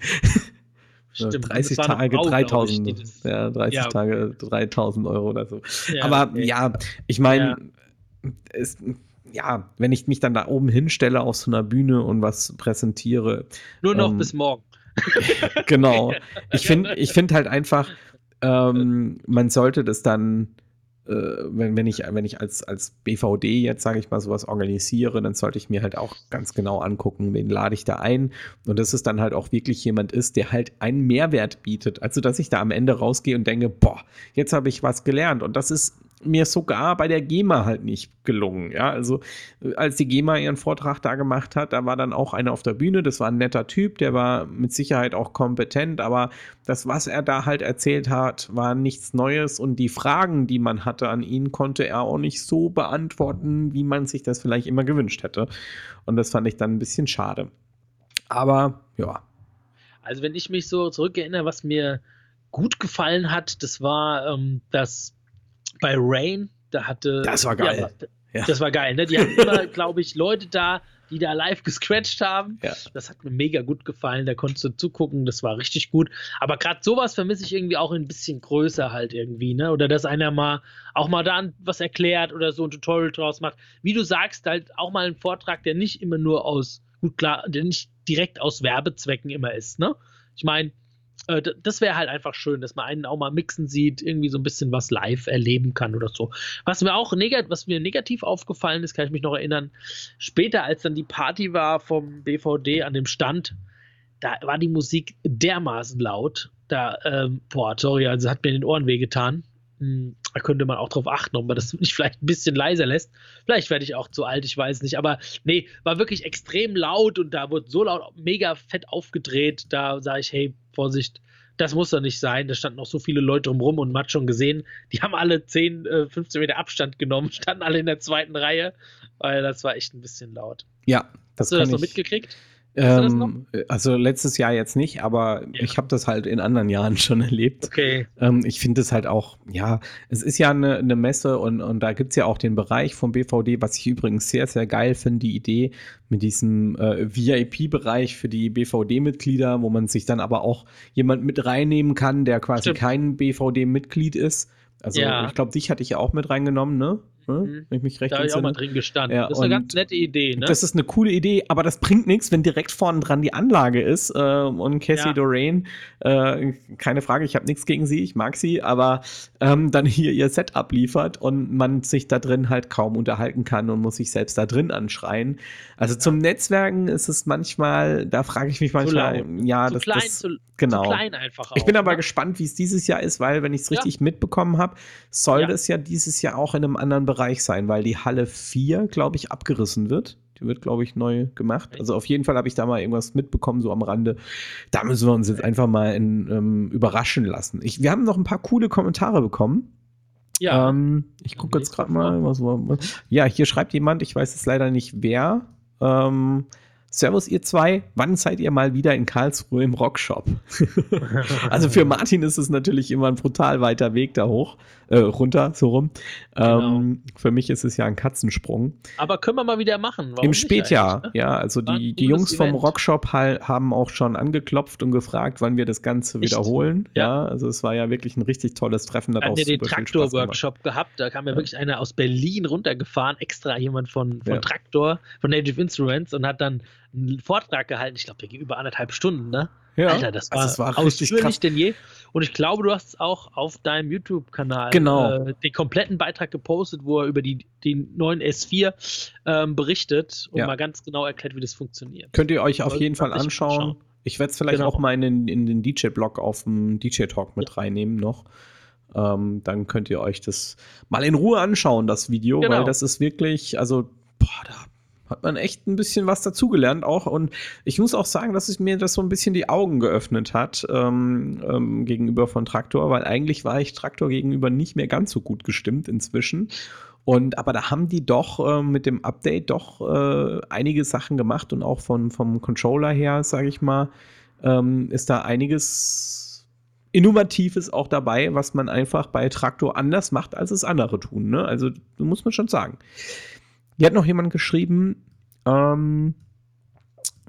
Stimmt, 30 Tage Frau, 3000, ich, ja, 30 ja. Tage 3000 Euro oder so. Ja, Aber okay. ja, ich meine, ja. ja. wenn ich mich dann da oben hinstelle auf so einer Bühne und was präsentiere. Nur noch ähm, bis morgen. <laughs> genau. <laughs> Ich finde ich find halt einfach, ähm, man sollte das dann wenn, wenn, ich, wenn ich als, als BVD jetzt, sage ich mal, sowas organisiere, dann sollte ich mir halt auch ganz genau angucken, wen lade ich da ein. Und dass es dann halt auch wirklich jemand ist, der halt einen Mehrwert bietet. Also, dass ich da am Ende rausgehe und denke, boah, jetzt habe ich was gelernt. Und das ist mir sogar bei der GEMA halt nicht gelungen. Ja, also als die GEMA ihren Vortrag da gemacht hat, da war dann auch einer auf der Bühne. Das war ein netter Typ, der war mit Sicherheit auch kompetent, aber das, was er da halt erzählt hat, war nichts Neues und die Fragen, die man hatte an ihn, konnte er auch nicht so beantworten, wie man sich das vielleicht immer gewünscht hätte. Und das fand ich dann ein bisschen schade. Aber ja. Also wenn ich mich so zurückerinnere, was mir gut gefallen hat, das war ähm, das bei Rain, da hatte. Das war geil. Ja, Das war geil, ne? Die hatten immer, <laughs> glaube ich, Leute da, die da live gescratcht haben. Ja. Das hat mir mega gut gefallen. Da konntest du zugucken, das war richtig gut. Aber gerade sowas vermisse ich irgendwie auch ein bisschen größer halt irgendwie, ne? Oder dass einer mal auch mal da was erklärt oder so ein Tutorial draus macht. Wie du sagst, halt auch mal ein Vortrag, der nicht immer nur aus, gut klar, der nicht direkt aus Werbezwecken immer ist, ne? Ich meine, äh, das wäre halt einfach schön, dass man einen auch mal mixen sieht, irgendwie so ein bisschen was live erleben kann oder so. Was mir auch negativ, was mir negativ aufgefallen ist, kann ich mich noch erinnern, später als dann die Party war vom BVD an dem Stand, da war die Musik dermaßen laut. Da, ähm, boah, sorry, also hat mir den Ohren wehgetan. Hm, da könnte man auch drauf achten, ob man das nicht vielleicht ein bisschen leiser lässt. Vielleicht werde ich auch zu alt, ich weiß nicht. Aber nee, war wirklich extrem laut und da wurde so laut, mega fett aufgedreht. Da sage ich, hey, Vorsicht, das muss doch nicht sein. Da standen noch so viele Leute drumrum und man hat schon gesehen, die haben alle 10, 15 äh, Meter Abstand genommen, <laughs> standen alle in der zweiten Reihe, weil das war echt ein bisschen laut. Ja, das Hast du das noch mitgekriegt? Ähm, also letztes Jahr jetzt nicht, aber ja. ich habe das halt in anderen Jahren <laughs> schon erlebt. Okay. Ähm, ich finde es halt auch, ja, es ist ja eine, eine Messe und, und da gibt es ja auch den Bereich vom BVD, was ich übrigens sehr, sehr geil finde, die Idee mit diesem äh, VIP-Bereich für die BVD-Mitglieder, wo man sich dann aber auch jemand mit reinnehmen kann, der quasi Stimmt. kein BVD-Mitglied ist. Also ja. ich glaube, dich hatte ich ja auch mit reingenommen, ne? Ne? Mhm. wenn ich mich recht Da habe ich auch mal drin gestanden. Ja, das ist eine ganz nette Idee, ne? Das ist eine coole Idee, aber das bringt nichts, wenn direkt vorne dran die Anlage ist äh, und Cassie ja. Doreen, äh, keine Frage, ich habe nichts gegen sie, ich mag sie, aber ähm, dann hier ihr Setup liefert und man sich da drin halt kaum unterhalten kann und muss sich selbst da drin anschreien. Also ja. zum Netzwerken ist es manchmal, da frage ich mich manchmal, ja, zu das, klein, das zu, genau. Zu klein einfach auch, ich bin aber ne? gespannt, wie es dieses Jahr ist, weil wenn ich es richtig mitbekommen habe, soll das ja dieses Jahr auch in einem anderen Bereich Bereich sein, weil die Halle 4, glaube ich, abgerissen wird. Die wird, glaube ich, neu gemacht. Also auf jeden Fall habe ich da mal irgendwas mitbekommen, so am Rande. Da müssen wir uns jetzt einfach mal in, ähm, überraschen lassen. Ich, wir haben noch ein paar coole Kommentare bekommen. Ja. Ähm, ich gucke jetzt gerade mal. Was, was, ja, hier schreibt jemand, ich weiß jetzt leider nicht wer. Ähm, Servus, ihr zwei. Wann seid ihr mal wieder in Karlsruhe im Rockshop? <laughs> also für Martin ist es natürlich immer ein brutal weiter Weg da hoch, äh, runter, so rum. Genau. Ähm, für mich ist es ja ein Katzensprung. Aber können wir mal wieder machen. Warum Im Spätjahr, ne? ja. Also die, die Jungs vom Rockshop haben auch schon angeklopft und gefragt, wann wir das Ganze Echt? wiederholen. Ja. ja. also es war ja wirklich ein richtig tolles Treffen. Da haben wir den Traktor-Workshop gehabt. Da kam ja, ja wirklich einer aus Berlin runtergefahren, extra jemand von, von ja. Traktor, von Native Instruments und hat dann einen Vortrag gehalten. Ich glaube, der ging über anderthalb Stunden, ne? Ja. Alter, das war, also das war ausführlich denn je. Und ich glaube, du hast es auch auf deinem YouTube-Kanal genau. äh, den kompletten Beitrag gepostet, wo er über die, den neuen S4 ähm, berichtet und ja. mal ganz genau erklärt, wie das funktioniert. Könnt ihr euch auf jeden Fall anschauen. anschauen. Ich werde es vielleicht genau. auch mal in den, in den DJ-Blog auf dem DJ-Talk mit ja. reinnehmen noch. Ähm, dann könnt ihr euch das mal in Ruhe anschauen, das Video, genau. weil das ist wirklich, also, boah, da hat man echt ein bisschen was dazugelernt auch. Und ich muss auch sagen, dass es mir das so ein bisschen die Augen geöffnet hat ähm, ähm, gegenüber von Traktor, weil eigentlich war ich Traktor gegenüber nicht mehr ganz so gut gestimmt inzwischen. Und aber da haben die doch äh, mit dem Update doch äh, einige Sachen gemacht und auch von, vom Controller her, sage ich mal, ähm, ist da einiges Innovatives auch dabei, was man einfach bei Traktor anders macht, als es andere tun. Ne? Also muss man schon sagen. Hier hat noch jemand geschrieben, ähm,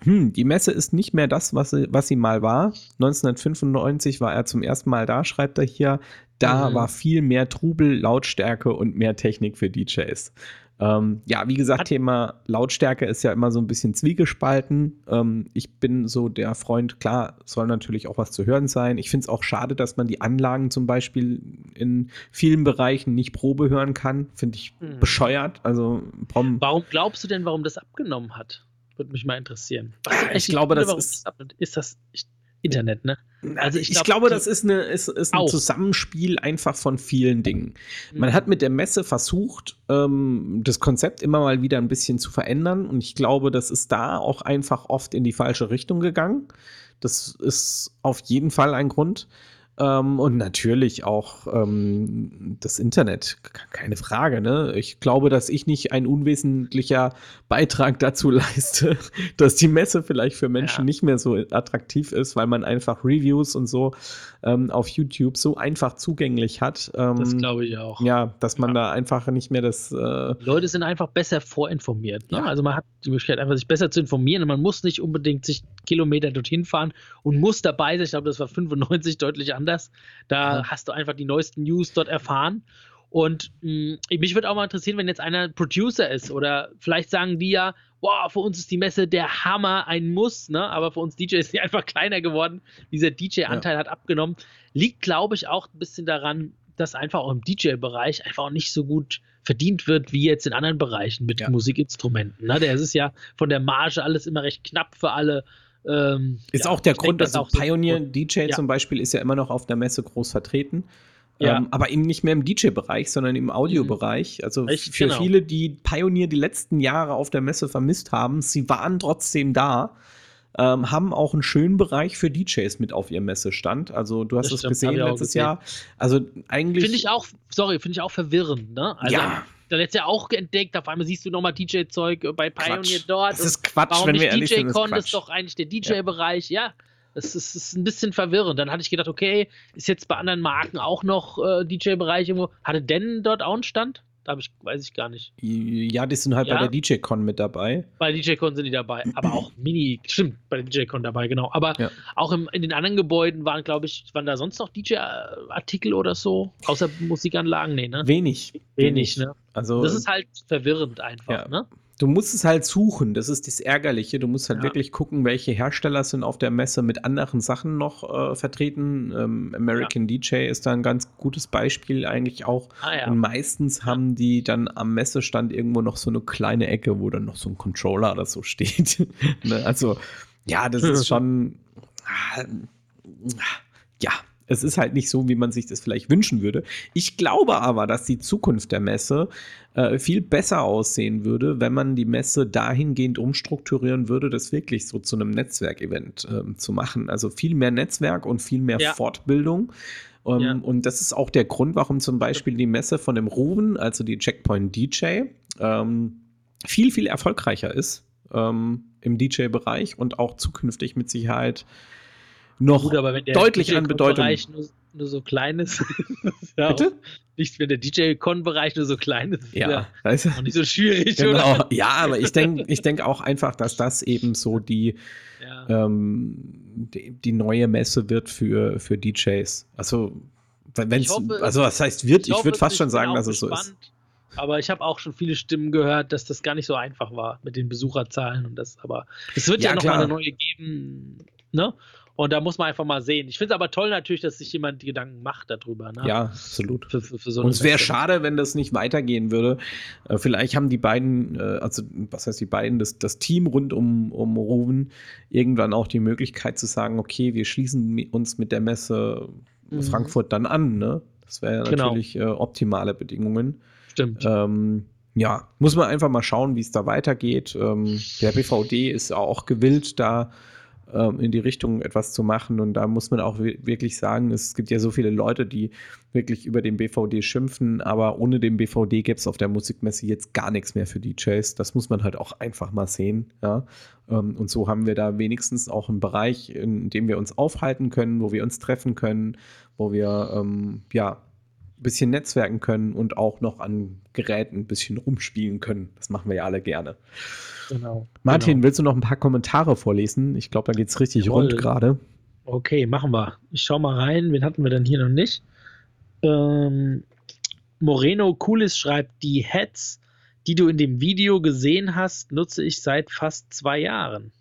hm, die Messe ist nicht mehr das, was sie, was sie mal war. 1995 war er zum ersten Mal da, schreibt er hier. Da mhm. war viel mehr Trubel, Lautstärke und mehr Technik für DJs. Ähm, ja, wie gesagt, Thema Lautstärke ist ja immer so ein bisschen zwiegespalten. Ähm, ich bin so der Freund, klar, soll natürlich auch was zu hören sein. Ich finde es auch schade, dass man die Anlagen zum Beispiel in vielen Bereichen nicht Probe hören kann. Finde ich hm. bescheuert. Also, warum glaubst du denn, warum das abgenommen hat? Würde mich mal interessieren. ich glaube, das ist, das ist das. Ich, Internet, ne? Also ich, ich glaube, das ist, eine, ist, ist ein Zusammenspiel einfach von vielen Dingen. Man hat mit der Messe versucht, ähm, das Konzept immer mal wieder ein bisschen zu verändern und ich glaube, das ist da auch einfach oft in die falsche Richtung gegangen. Das ist auf jeden Fall ein Grund. Ähm, und natürlich auch ähm, das Internet, keine Frage. Ne? Ich glaube, dass ich nicht ein unwesentlicher Beitrag dazu <laughs> leiste, dass die Messe vielleicht für Menschen ja. nicht mehr so attraktiv ist, weil man einfach Reviews und so ähm, auf YouTube so einfach zugänglich hat. Ähm, das glaube ich auch. Ja, dass man ja. da einfach nicht mehr das. Äh Leute sind einfach besser vorinformiert. Ne? Ja. Also man hat die Möglichkeit, einfach sich besser zu informieren und man muss nicht unbedingt sich Kilometer dorthin fahren und muss dabei sein. Ich glaube, das war 95 deutlich anders. Da ja. hast du einfach die neuesten News dort erfahren. Und mh, mm, mich würde auch mal interessieren, wenn jetzt einer Producer ist oder vielleicht sagen die ja, wow, für uns ist die Messe der Hammer, ein Muss, ne? aber für uns DJ <laughs> ist die einfach kleiner geworden. Dieser DJ-Anteil ja. hat abgenommen. Liegt, glaube ich, auch ein bisschen daran, dass einfach auch im DJ-Bereich einfach auch nicht so gut verdient wird wie jetzt in anderen Bereichen mit ja. Musikinstrumenten. Ne? Der ist ja von der Marge alles immer recht knapp für alle ähm, ist ja, auch der Grund, dass also auch Pioneer so DJ ja. zum Beispiel ist ja immer noch auf der Messe groß vertreten. Ja. Ähm, aber eben nicht mehr im DJ-Bereich, sondern im Audiobereich. Also Echt, für genau. viele, die Pioneer die letzten Jahre auf der Messe vermisst haben, sie waren trotzdem da. Ähm, haben auch einen schönen Bereich für DJs mit auf ihrem Messestand. Also du hast es gesehen letztes gesehen. Jahr. Also eigentlich. Finde ich auch, sorry, finde ich auch verwirrend, ne? Also, ja da letztes Jahr auch entdeckt. Auf einmal siehst du nochmal DJ-Zeug bei Pioneer Quatsch. dort. Das ist Quatsch, warum wenn nicht wir ehrlich DJ Con ist doch eigentlich der DJ-Bereich. Ja. ja. Das ist, ist, ein bisschen verwirrend. Dann hatte ich gedacht, okay, ist jetzt bei anderen Marken auch noch äh, DJ-Bereich irgendwo. Hatte denn dort auch einen Stand? Da ich, weiß ich gar nicht. Ja, die sind halt ja. bei der DJ-Con mit dabei. Bei der DJ-Con sind die dabei. Aber auch <clears throat> Mini, stimmt, bei der DJ-Con dabei, genau. Aber ja. auch im, in den anderen Gebäuden waren, glaube ich, waren da sonst noch DJ-Artikel oder so? Außer Musikanlagen? Nee, ne? Wenig. Wenig, Wenig. ne? Also, das ist halt verwirrend einfach, ja. ne? Du musst es halt suchen, das ist das Ärgerliche. Du musst halt ja. wirklich gucken, welche Hersteller sind auf der Messe mit anderen Sachen noch äh, vertreten. Ähm, American ja. DJ ist da ein ganz gutes Beispiel eigentlich auch. Ah, ja. Und meistens haben die dann am Messestand irgendwo noch so eine kleine Ecke, wo dann noch so ein Controller oder so <laughs> steht. ne? Also, ja, das <laughs> ist schon. Ah, ja, es ist halt nicht so, wie man sich das vielleicht wünschen würde. Ich glaube aber, dass die Zukunft der Messe äh, viel besser aussehen würde, wenn man die Messe dahingehend umstrukturieren würde, das wirklich so zu einem Netzwerkevent äh, zu machen. Also viel mehr Netzwerk und viel mehr ja. Fortbildung. Um, ähm, ja. Und das ist auch der Grund, warum zum Beispiel die Messe von dem Ruben, also die Checkpoint DJ, ähm, viel, viel erfolgreicher ist. Ähm, im DJ-Bereich und auch zukünftig mit Sicherheit noch Gut, aber wenn der deutlich an Bedeutung. Nur, <laughs> nur so klein ist, ist ja Bitte? Nicht, wenn der DJ-Con-Bereich nur so klein ist, ist Ja, weißt du? auch nicht so schwierig, Genau. oder? <laughs> Ja, aber ich denke ich denk auch einfach, dass das eben so die, Ja. ähm, die, die neue Messe wird für, für DJs. Also, wenn Ich es, also was heißt wird, ich, hoffe würde fast schon sagen, auch dass es so ist. gespannt. Aber ich habe auch schon viele Stimmen gehört, dass das gar nicht so einfach war mit den Besucherzahlen und das. Aber es wird ja, Ja, noch mal eine neue geben, ne? Und da muss man einfach mal sehen. Ich finde es aber toll natürlich, dass sich jemand die Gedanken macht darüber. Ne? Ja, absolut. Für, für, für so Und es wäre schade, wenn das nicht weitergehen würde. Äh, vielleicht haben die beiden, äh, also was heißt die beiden, das, das Team rund um, um Ruven irgendwann auch die Möglichkeit zu sagen, okay, wir schließen uns mit der Messe Mhm. Frankfurt dann an. Ne? Das wäre Genau. natürlich äh, optimale Bedingungen. Stimmt. Ähm, ja, muss man einfach mal schauen, wie es da weitergeht. Ähm, der BVD ist auch gewillt, da in die Richtung etwas zu machen. Und da muss man auch wi- wirklich sagen, es gibt ja so viele Leute, die wirklich über den BVD schimpfen, aber ohne den BVD gäbe es auf der Musikmesse jetzt gar nichts mehr für DJs. Das muss man halt auch einfach mal sehen. Ja? Ähm, und so haben wir da wenigstens auch einen Bereich, in dem wir uns aufhalten können, wo wir uns treffen können, wo wir ähm, ja ein bisschen netzwerken können und auch noch an Geräten ein bisschen rumspielen können. Das machen wir ja alle gerne. genau. Martin, Genau. willst du noch ein paar Kommentare vorlesen? Ich glaube, da geht es richtig Jawohl. rund gerade. Okay, machen wir. Ich schau mal rein. Wen hatten wir denn hier noch nicht? Ähm, Moreno Coolis schreibt, die Heads, die du in dem Video gesehen hast, nutze ich seit fast zwei Jahren.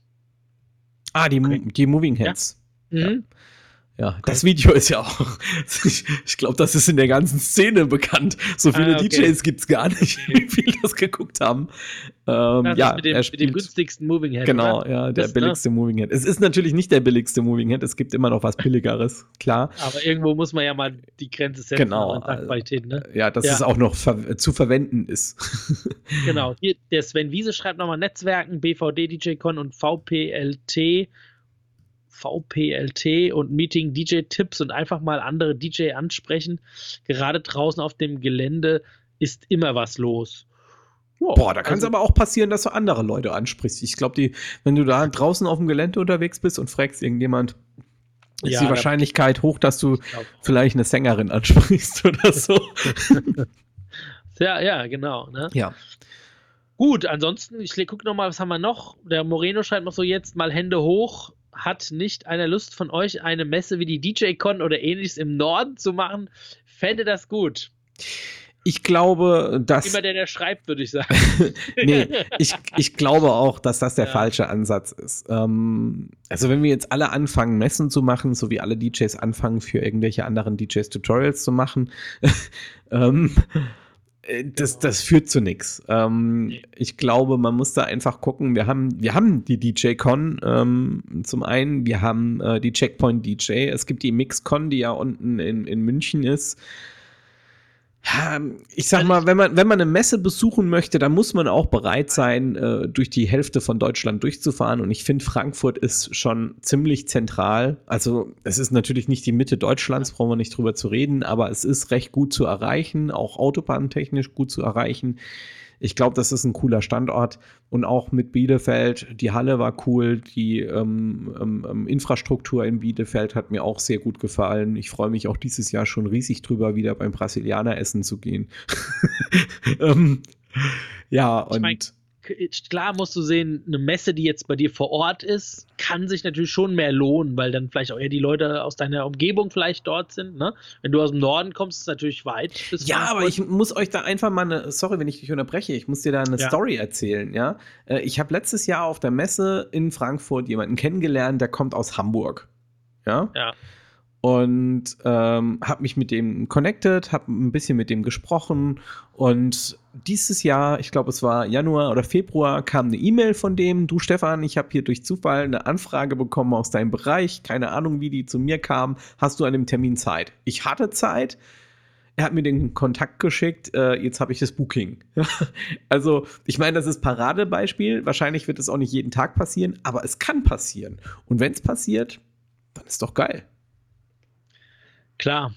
Ah, die, Okay. die Moving Heads. Mhm. Ja, das Video ist ja auch, <laughs> ich, ich glaube, das ist in der ganzen Szene bekannt. So viele Ah, okay. DJs gibt es gar nicht, <laughs> wie viele das geguckt haben. Ähm, Das ja, mit dem, er mit dem spielt, günstigsten Moving Head. genau, Oder? ja, der Das, ne? billigste Moving Head. Es ist natürlich nicht der billigste Moving Head, es gibt immer noch was billigeres, <laughs> klar. Aber irgendwo muss man ja mal die Grenze setzen Genau, an Tagqualität, ne? Ja, dass Ja. es auch noch ver zu verwenden ist. Genau. Hier, der Sven Wiese schreibt nochmal Netzwerken, BVD, DJCon und VPLT. VPLT und Meeting DJ-Tipps und einfach mal andere DJ ansprechen. Gerade draußen auf dem Gelände ist immer was los. Ja, Boah, da kann es also- aber auch passieren, dass du andere Leute ansprichst. Ich glaube, die, wenn du da draußen auf dem Gelände unterwegs bist und fragst irgendjemand, ist Ja, die da- Wahrscheinlichkeit hoch, dass du vielleicht eine Sängerin ansprichst <laughs> oder so. <laughs> Ja, ja, genau. Ne? ja. Gut, ansonsten, ich gucke nochmal, was haben wir noch? Der Moreno schreibt noch so jetzt mal Hände hoch. Hat nicht einer Lust von euch, eine Messe wie die DJ-Con oder ähnliches im Norden zu machen? Fände das gut. Ich glaube, dass. Immer der, der schreibt, würde ich sagen. <laughs> nee, ich, ich glaube auch, dass das der Ja. falsche Ansatz ist. Ähm, also wenn wir jetzt alle anfangen, Messen zu machen, so wie alle DJs anfangen, für irgendwelche anderen DJs Tutorials zu machen, <laughs> ähm, äh, das, Genau. das führt zu nichts. Ähm. Ich glaube, man muss da einfach gucken. Wir haben, wir haben die DJ-Con ähm, zum einen, wir haben äh, die Checkpoint DJ, es gibt die Mix-Con, die ja unten in, in München ist. Ich sag mal, wenn man, wenn man eine Messe besuchen möchte, dann muss man auch bereit sein, äh, durch die Hälfte von Deutschland durchzufahren. Und ich finde, Frankfurt ist schon ziemlich zentral. Also, es ist natürlich nicht die Mitte Deutschlands, brauchen wir nicht drüber zu reden, aber es ist recht gut zu erreichen, auch autobahntechnisch gut zu erreichen. Ich glaube, das ist ein cooler Standort. Und auch mit Bielefeld, die Halle war cool, die ähm, ähm, ähm, Infrastruktur in Bielefeld hat mir auch sehr gut gefallen. Ich freue mich auch dieses Jahr schon riesig drüber, wieder beim Brasilianer essen zu gehen. <laughs> ähm, ja, Ich und mein, Klar musst du sehen, eine Messe, die jetzt bei dir vor Ort ist, kann sich natürlich schon mehr lohnen, weil dann vielleicht auch eher die Leute aus deiner Umgebung vielleicht dort sind. Ne? Wenn du aus dem Norden kommst, ist es natürlich weit. Ja, aber ich muss euch da einfach mal eine, sorry, wenn ich dich unterbreche, ich muss dir da eine Ja. Story erzählen, ja. Äh, Ich habe letztes Jahr auf der Messe in Frankfurt jemanden kennengelernt, der kommt aus Hamburg. Ja. Ja. Und ähm, habe mich mit dem connected, habe ein bisschen mit dem gesprochen. Und dieses Jahr, ich glaube, es war Januar oder Februar, kam eine E-Mail von dem. Du, Stefan, ich habe hier durch Zufall eine Anfrage bekommen aus deinem Bereich. Keine Ahnung, wie die zu mir kam. Hast du an dem Termin Zeit? Ich hatte Zeit. Er hat mir den Kontakt geschickt, äh, jetzt habe ich das Booking. <laughs> also, ich meine, das ist Paradebeispiel. Wahrscheinlich wird es auch nicht jeden Tag passieren, aber es kann passieren. Und wenn es passiert, dann ist doch geil. Klar.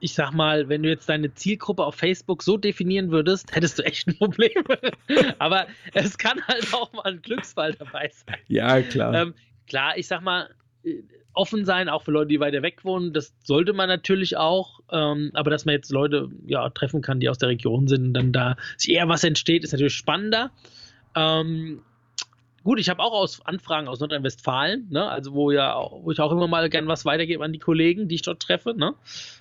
ich sag mal, wenn du jetzt deine Zielgruppe auf Facebook so definieren würdest, hättest du echt ein Problem. <laughs> Aber es kann halt auch mal ein Glücksfall dabei sein. Ja, klar. Ähm, klar, ich sag mal, äh, offen sein, auch für Leute, die weiter weg wohnen, das sollte man natürlich auch. Ähm, aber dass man jetzt Leute ja, treffen kann, die aus der Region sind und dann da sich eher was entsteht, ist natürlich spannender. Ähm, gut, ich habe auch aus Anfragen aus Nordrhein-Westfalen, ne, also wo ja, wo ich auch immer mal gern was weitergebe an die Kollegen, die ich dort treffe, ne.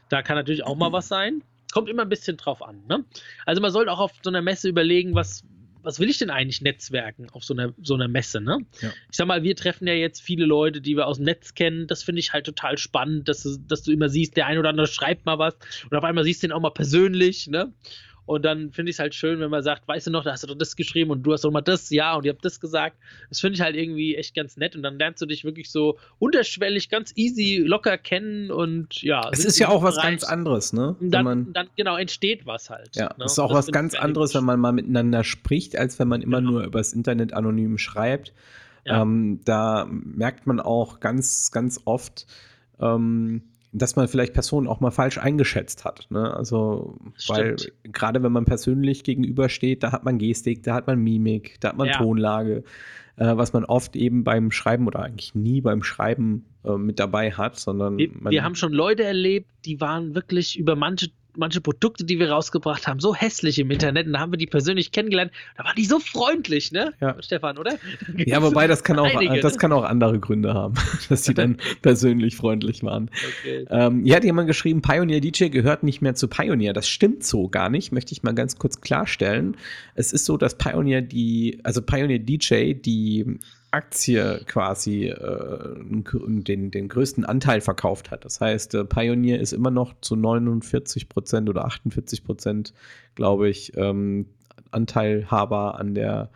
Da kann natürlich auch mal <clears throat> was sein. Kommt immer ein bisschen drauf an, ne. Also man sollte auch auf so einer Messe überlegen, was, was will ich denn eigentlich netzwerken auf so einer, so einer Messe, ne? Ja. Ich sag mal, wir treffen ja jetzt viele Leute, die wir aus dem Netz kennen. Das finde ich halt total spannend, dass du, dass du immer siehst, der ein oder andere schreibt mal was und auf einmal siehst du den auch mal persönlich, ne? Und dann finde ich es halt schön, wenn man sagt, weißt du noch, da hast du doch das geschrieben und du hast doch mal das, ja, und ihr habt das gesagt. Das finde ich halt irgendwie echt ganz nett. Und dann lernst du dich wirklich so unterschwellig, ganz easy, locker kennen und ja. Es ist ja auch was ganz anderes, ne? Und dann, dann, genau, entsteht was halt. Ja, ne? es ist auch was ganz anderes, wenn man mal miteinander spricht, als wenn man immer genau. nur übers Internet anonym schreibt. Ja. Ähm, da merkt man auch ganz, ganz oft, ähm, dass man vielleicht Personen auch mal falsch eingeschätzt hat. Ne? Also, weil gerade wenn man persönlich gegenübersteht, da hat man Gestik, da hat man Mimik, da hat man ja. Tonlage, äh, was man oft eben beim Schreiben oder eigentlich nie beim Schreiben äh, mit dabei hat, sondern. Wir, wir haben schon Leute erlebt, die waren wirklich über manche manche Produkte, die wir rausgebracht haben, so hässlich im Internet. Und da haben wir die persönlich kennengelernt. Da waren die so freundlich, ne? Ja. Stefan, oder? Ja, wobei das kann auch, einige, das ne? kann auch andere Gründe haben, <laughs> dass die dann persönlich freundlich waren. Okay. Ähm, hier hat jemand geschrieben, Pioneer DJ gehört nicht mehr zu Pioneer. Das stimmt so gar nicht, möchte ich mal ganz kurz klarstellen. Es ist so, dass Pioneer die, also Pioneer DJ, die Aktie quasi äh, den, den größten Anteil verkauft hat. Das heißt, äh, Pioneer ist immer noch zu 49 Prozent oder 48 Prozent, glaube ich, ähm, Anteilhaber an der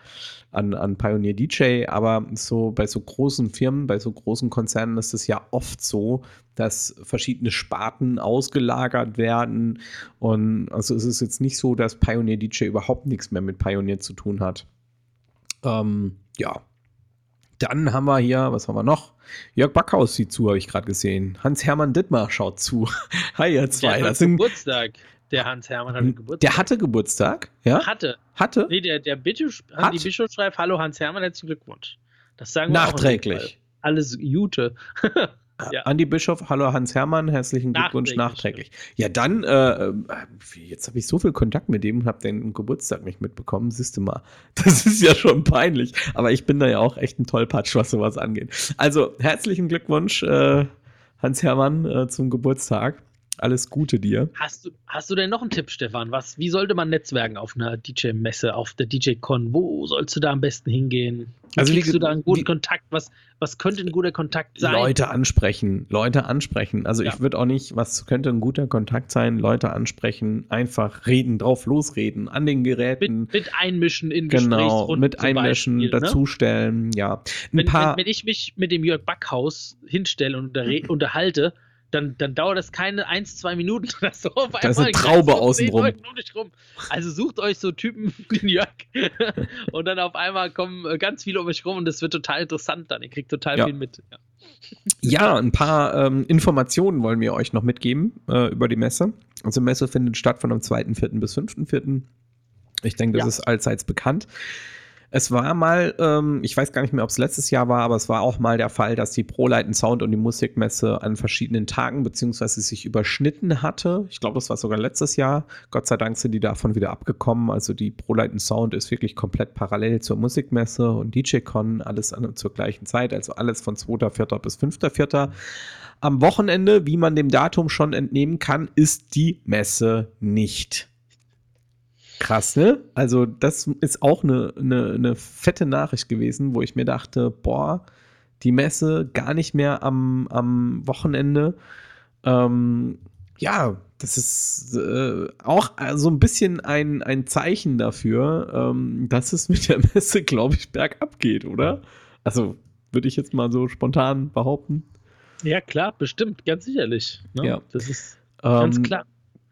an, an Pioneer DJ, aber so bei so großen Firmen, bei so großen Konzernen ist es ja oft so, dass verschiedene Sparten ausgelagert werden und also es ist jetzt nicht so, dass Pioneer DJ überhaupt nichts mehr mit Pioneer zu tun hat. Ähm, ja, dann haben wir hier, was haben wir noch? Jörg Backhaus sieht zu, habe ich gerade gesehen. Hans-Hermann Dittmar schaut zu. <laughs> Hi, ihr zwei. Der das sind Geburtstag. Der Hans-Hermann hatte Geburtstag. Der hatte Geburtstag? Ja? Hatte. Hatte? Nee, der, der Bischof, Hat? die Bischof schreibt, hallo Hans-Hermann, herzlichen Glückwunsch. Das sagen wir Nachträglich. Alles Jute. <laughs> Ja. Andi Bischof, hallo Hans Hermann, herzlichen Glückwunsch nachträglich. Ja, dann, äh, äh jetzt habe ich so viel Kontakt mit dem und habe den Geburtstag nicht mitbekommen, siehst du mal. <laughs> Das ist ja schon peinlich. Aber ich bin da ja auch echt ein Tollpatsch, was sowas angeht. Also, herzlichen Glückwunsch, äh, Hans Hermann, äh, zum Geburtstag. Alles Gute dir. Hast du, hast du denn noch einen Tipp, Stefan? Was, wie sollte man netzwerken auf einer DJ-Messe, auf der DJ-Con? Wo sollst du da am besten hingehen? Wie also kriegst wie, du da einen guten wie, Kontakt? Was, was könnte ein guter Kontakt sein? Leute ansprechen, Leute ansprechen. Also ja. ich würde auch nicht, was könnte ein guter Kontakt sein? Leute ansprechen, einfach reden, drauf losreden, an den Geräten. Mit, mit einmischen in Genau, mit einmischen, Beispiel, ne? dazustellen, ne? ja. Ein wenn, paar, wenn, wenn, ich mich mit dem Jörg Backhaus hinstelle und <clears throat> unterhalte, dann, dann dauert das keine ein, zwei Minuten. <laughs> Das, so auf das ist eine Traube außenrum. Um also sucht euch so Typen <laughs> wie den Jörg <laughs> und dann auf einmal kommen äh, ganz viele um euch rum und das wird total interessant dann. Ihr kriegt total ja. viel mit. Ja, ja ein paar ähm, Informationen wollen wir euch noch mitgeben äh, über die Messe. Also Messe findet statt von am 2.4. bis 5.4. Ich denke, das ja. ist allseits bekannt. Es war mal, ähm, ich weiß gar nicht mehr, ob es letztes Jahr war, aber es war auch mal der Fall, dass die ProLight Sound und die Musikmesse an verschiedenen Tagen beziehungsweise sich überschnitten hatte. Ich glaube, das war sogar letztes Jahr. Gott sei Dank sind die davon wieder abgekommen. Also die ProLight Sound ist wirklich komplett parallel zur Musikmesse und DJCon, alles an, zur gleichen Zeit, also alles von 2.4. bis 5.4. Am Wochenende, wie man dem Datum schon entnehmen kann, ist die Messe nicht. Krass, ne? Also, das ist auch eine, eine, eine fette Nachricht gewesen, wo ich mir dachte, boah, die Messe gar nicht mehr am, am Wochenende. Ähm, ja, das ist äh, auch so ein bisschen ein, ein Zeichen dafür, ähm, dass es mit der <laughs> Messe, glaube ich, bergab geht, oder? Also, würde ich jetzt mal so spontan behaupten. Ja, klar, bestimmt, ganz sicherlich. Ne? Ja. Das ist ganz ähm, klar.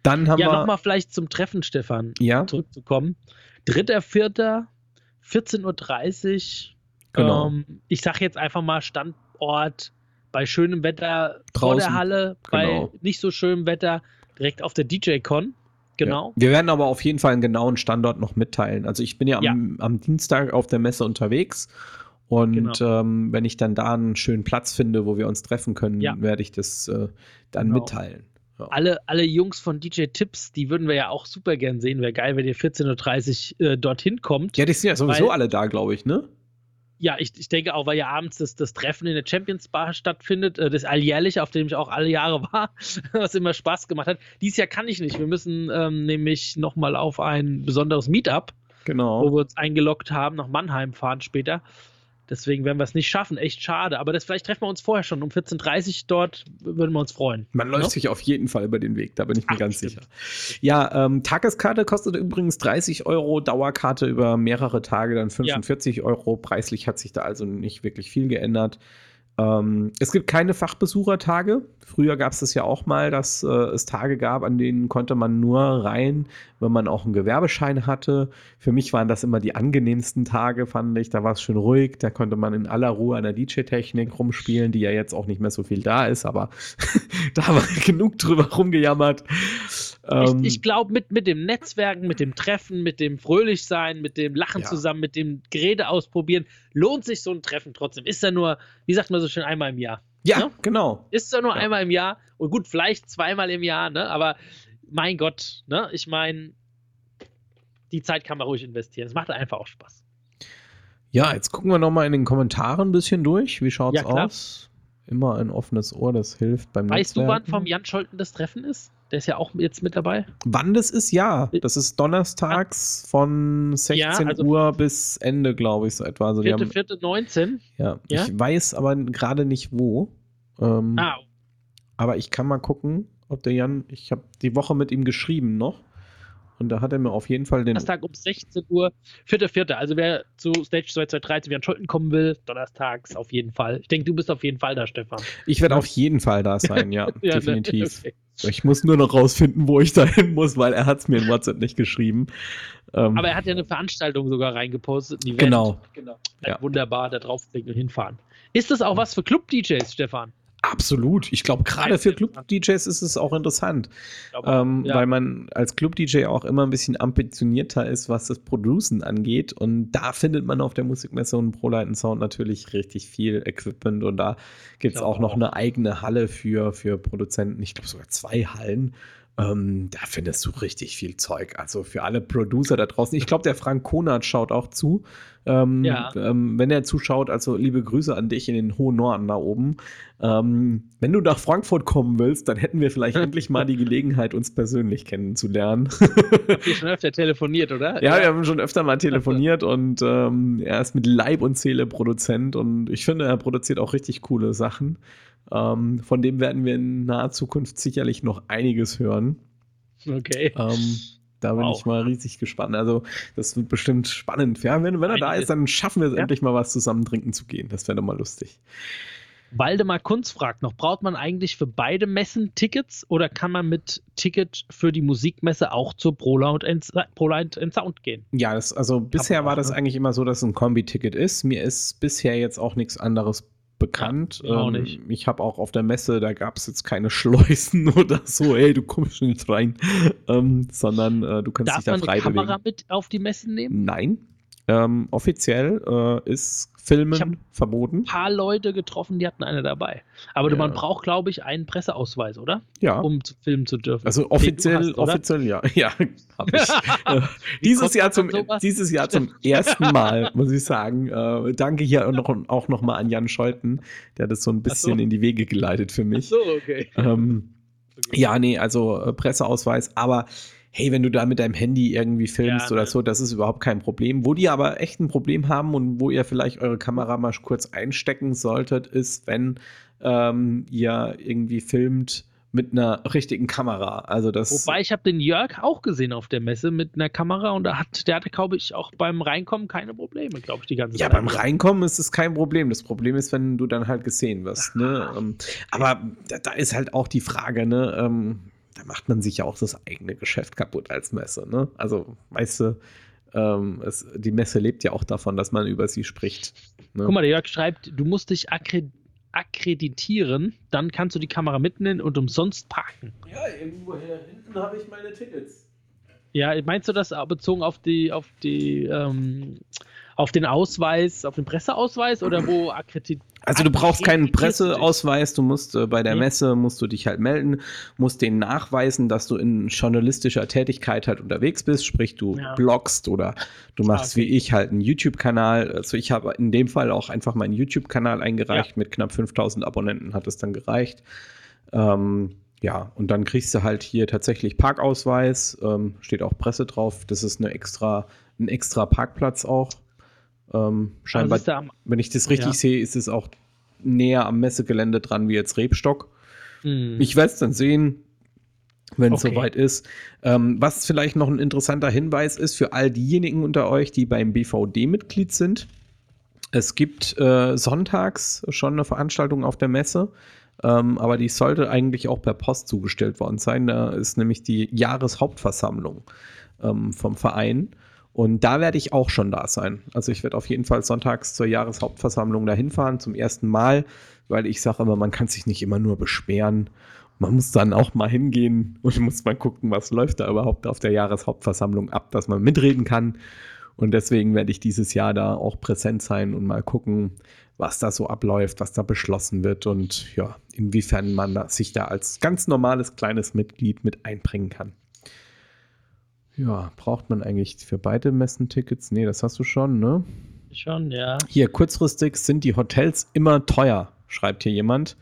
Dann haben ja, wir. Ja, nochmal vielleicht zum Treffen, Stefan. Ja. Zurückzukommen. Dritter, vierter, 14.30 Uhr. Genau. Ähm, ich sag jetzt einfach mal Standort bei schönem Wetter Draußen. vor der Halle, bei genau. nicht so schönem Wetter Direkt auf der DJ-Con. Genau. Ja. Wir werden aber auf jeden Fall einen genauen Standort noch mitteilen. Also ich bin ja, Ja. Am, am Dienstag auf der Messe unterwegs. Und Genau. ähm, wenn ich dann da einen schönen Platz finde, wo wir uns treffen können, Ja. werde ich das äh, dann Genau. mitteilen. Ja. Alle, alle Jungs von DJ Tips, die würden wir ja auch super gern sehen. Wäre geil, wenn ihr 14.30 Uhr äh, dorthin kommt. ja, die sind ja sowieso Weil- alle da, glaube ich, ne? Ja, ich, ich denke auch, weil ja abends das, das Treffen in der Champions Bar stattfindet, äh, das alljährliche, auf dem ich auch alle Jahre <laughs> war, was immer Spaß gemacht hat. Dieses Jahr kann ich nicht. Wir müssen ähm, nämlich nochmal auf ein besonderes Meetup, wo Genau. wir uns eingeloggt haben, nach Mannheim fahren später. Deswegen werden wir es nicht schaffen. Echt schade. Aber das vielleicht treffen wir uns vorher schon. Um 14.30 Uhr dort würden wir uns freuen. Man läuft Ja? sich auf jeden Fall über den Weg, da bin ich mir Ach, ganz bestimmt. sicher. Ja, ähm, Tageskarte kostet übrigens 30 Euro, Dauerkarte über mehrere Tage dann 45 Euro. Preislich hat sich da also nicht wirklich viel geändert. Ähm, es gibt keine Fachbesuchertage. Früher gab es das ja auch mal, dass äh, es Tage gab, an denen konnte man nur rein, wenn man auch einen Gewerbeschein hatte. Für mich waren das immer die angenehmsten Tage, fand ich. Da war es schön ruhig, da konnte man in aller Ruhe an der DJ-Technik rumspielen, die ja jetzt auch nicht mehr so viel da ist, aber <laughs> da wir genug drüber rumgejammert. Ähm, ich ich glaube, mit, mit dem Netzwerken, mit dem Treffen, mit dem Fröhlichsein, mit dem Lachen Ja. zusammen, mit dem Geräte ausprobieren, lohnt sich so ein Treffen trotzdem. Ist ja nur, wie sagt man so schön, einmal im Jahr. ja, ne? genau. Ist ja nur Ja. einmal im Jahr. Und gut, vielleicht zweimal im Jahr, ne? Aber mein Gott, ne? Ich meine, die Zeit kann man ruhig investieren. Es macht einfach auch Spaß. Ja, jetzt gucken wir noch mal in den Kommentaren ein bisschen durch. Wie schaut's Ja, aus? Immer ein offenes Ohr, das hilft beim Weißt du, wann Netzwerken. vom Jan Scholten das Treffen ist? Der ist ja auch jetzt mit dabei. Wann das ist, ja. Das ist donnerstags von 16 also- Uhr bis Ende, glaube ich, so etwa. Also Vierte, haben, vierte, 19. ja, Ja? Ich weiß aber gerade nicht wo. Ähm, Ah, Aber ich kann mal gucken, ob der Jan, ich habe die Woche mit ihm geschrieben noch. Und da hat er mir auf jeden Fall den. Donnerstag um 16 Uhr. Vierte, vierte. Also wer zu Stage 223 zu Jan Scholten kommen will, donnerstags auf jeden Fall. Ich denke, du bist auf jeden Fall da, Stefan. Ich werde auf jeden Fall da sein, ja, <laughs> Ja, ne? definitiv. Okay. Ich muss nur noch rausfinden, wo ich <laughs> da hin muss, weil er hat es mir in WhatsApp nicht geschrieben. Ähm, Aber er hat ja eine Veranstaltung sogar reingepostet. ein Event. Genau. genau. Ja. Wunderbar, da draufklicken und hinfahren. Ist das auch was für Club-DJs, Stefan? Absolut. Ich glaube, gerade für Club-DJs ist es auch interessant. Ich glaube, Ähm, ja. Weil man als Club-DJ auch immer ein bisschen ambitionierter ist, was das Producen angeht. Und da findet man auf der Musikmesse und ProLight Sound natürlich richtig viel Equipment. Und da gibt es auch noch auch. eine eigene Halle für, für Produzenten. Ich glaube sogar zwei Hallen. Ähm, da findest du richtig viel Zeug. Also für alle Producer da draußen. Ich glaube, der Frank Konert schaut auch zu. Ähm, Ja. ähm, wenn er zuschaut, also liebe Grüße an dich in den hohen Norden da oben. Ähm, wenn du nach Frankfurt kommen willst, dann hätten wir vielleicht <laughs> endlich mal die Gelegenheit, uns persönlich kennenzulernen. Habt ihr schon öfter telefoniert, oder? ja, wir haben schon öfter mal telefoniert und ähm, er ist mit Leib und Seele Produzent und ich finde, er produziert auch richtig coole Sachen. Ähm, von dem werden wir in naher Zukunft sicherlich noch einiges hören. Okay. Ähm, da bin Wow. ich mal riesig gespannt. Also, das wird bestimmt spannend. Ja, wenn, wenn er da ist, dann schaffen wir es Ja. endlich mal was zusammen trinken zu gehen. Das wäre doch mal lustig. Waldemar Kunz fragt noch, braucht man eigentlich für beide Messen Tickets oder kann man mit Ticket für die Musikmesse auch zur ProLight and, Sound gehen? Ja, das, also bisher war das ne? eigentlich immer so, dass es ein Kombi-Ticket ist. Mir ist bisher jetzt auch nichts anderes bekannt. Ja, Ähm, nicht. Ich habe auch auf der Messe, da gab es jetzt keine Schleusen <laughs> oder so, ey, du kommst nicht rein, ähm, sondern äh, du kannst Darf dich da man frei eine Kamera bewegen. mit auf die Messen nehmen? Nein, ähm, offiziell äh, ist Filmen verboten. Ein paar Leute getroffen, die hatten eine dabei. Aber Ja. man braucht, glaube ich, einen Presseausweis, oder? Ja. Um zu filmen zu dürfen. Also offiziell, hast, offiziell ja. <laughs> Ja, hab ich. <laughs> äh, dieses, Jahr zum, dieses Jahr zum ersten Mal, muss ich sagen. Äh, danke hier auch noch, auch noch mal an Jan Scholten, der hat das so ein bisschen so. in die Wege geleitet für Ach mich. so, okay. Ähm, okay. ja, nee, also äh, Presseausweis, aber hey, wenn du da mit deinem Handy irgendwie filmst Ja, oder ne. so, das ist überhaupt kein Problem. Wo die aber echt ein Problem haben und wo ihr vielleicht eure Kamera mal kurz einstecken solltet, ist, wenn ähm, ihr irgendwie filmt mit einer richtigen Kamera. Also das Wobei ich habe den Jörg auch gesehen auf der Messe mit einer Kamera und da hat, der hatte, glaube ich, auch beim Reinkommen keine Probleme, glaube ich, die ganze Ja, Zeit. beim Reinkommen ist es kein Problem. Das Problem ist, wenn du dann halt gesehen wirst. Ne? Ähm, aber da, da ist halt auch die Frage, ne? Da macht man sich ja auch das eigene Geschäft kaputt als Messe. Ne? Also, weißt du, ähm, es, die Messe lebt ja auch davon, dass man über sie spricht. Ne? Guck mal, der Jörg schreibt, du musst dich akkreditieren akkreditieren, dann kannst du die Kamera mitnehmen und umsonst parken. Ja, irgendwo hier hinten habe ich meine Tickets. Ja, meinst du das bezogen auf die, auf die, ähm, auf den Ausweis, auf den Presseausweis oder wo akkreditiert? Also du brauchst keinen Presseausweis, du musst äh, bei der nee. Messe musst du dich halt melden, musst denen nachweisen, dass du in journalistischer Tätigkeit halt unterwegs bist, sprich du ja. bloggst oder du machst okay. wie ich halt einen YouTube-Kanal. Also ich habe in dem Fall auch einfach meinen YouTube-Kanal eingereicht ja. mit knapp 5000 Abonnenten hat es dann gereicht. Ähm, ja, und dann kriegst du halt hier tatsächlich Parkausweis, ähm, steht auch Presse drauf. Das ist eine extra, ein extra Parkplatz auch. Ähm, scheinbar, also wenn ich das richtig ja. sehe, ist es auch näher am Messegelände dran wie jetzt Rebstock. Hm. Ich werde es dann sehen, wenn es okay. soweit ist. Ähm, was vielleicht noch ein interessanter Hinweis ist für all diejenigen unter euch, die beim BVD Mitglied sind. Es gibt äh, sonntags schon eine Veranstaltung auf der Messe, ähm, aber die sollte eigentlich auch per Post zugestellt worden sein. Da ist nämlich die Jahreshauptversammlung ähm, vom Verein. Und da werde ich auch schon da sein. Also ich werde auf jeden Fall sonntags zur Jahreshauptversammlung dahin fahren, zum ersten Mal, weil ich sage immer, man kann sich nicht immer nur beschweren. Man muss dann auch mal hingehen und <laughs> muss mal gucken, was läuft da überhaupt auf der Jahreshauptversammlung ab, dass man mitreden kann. Und deswegen werde ich dieses Jahr da auch präsent sein und mal gucken, was da so abläuft, was da beschlossen wird und ja, inwiefern man sich da als ganz normales kleines Mitglied mit einbringen kann. Ja, braucht man eigentlich für beide Messen-Tickets? Nee, das hast du schon, ne? Schon, ja. Hier, kurzfristig sind die Hotels immer teuer, schreibt hier jemand.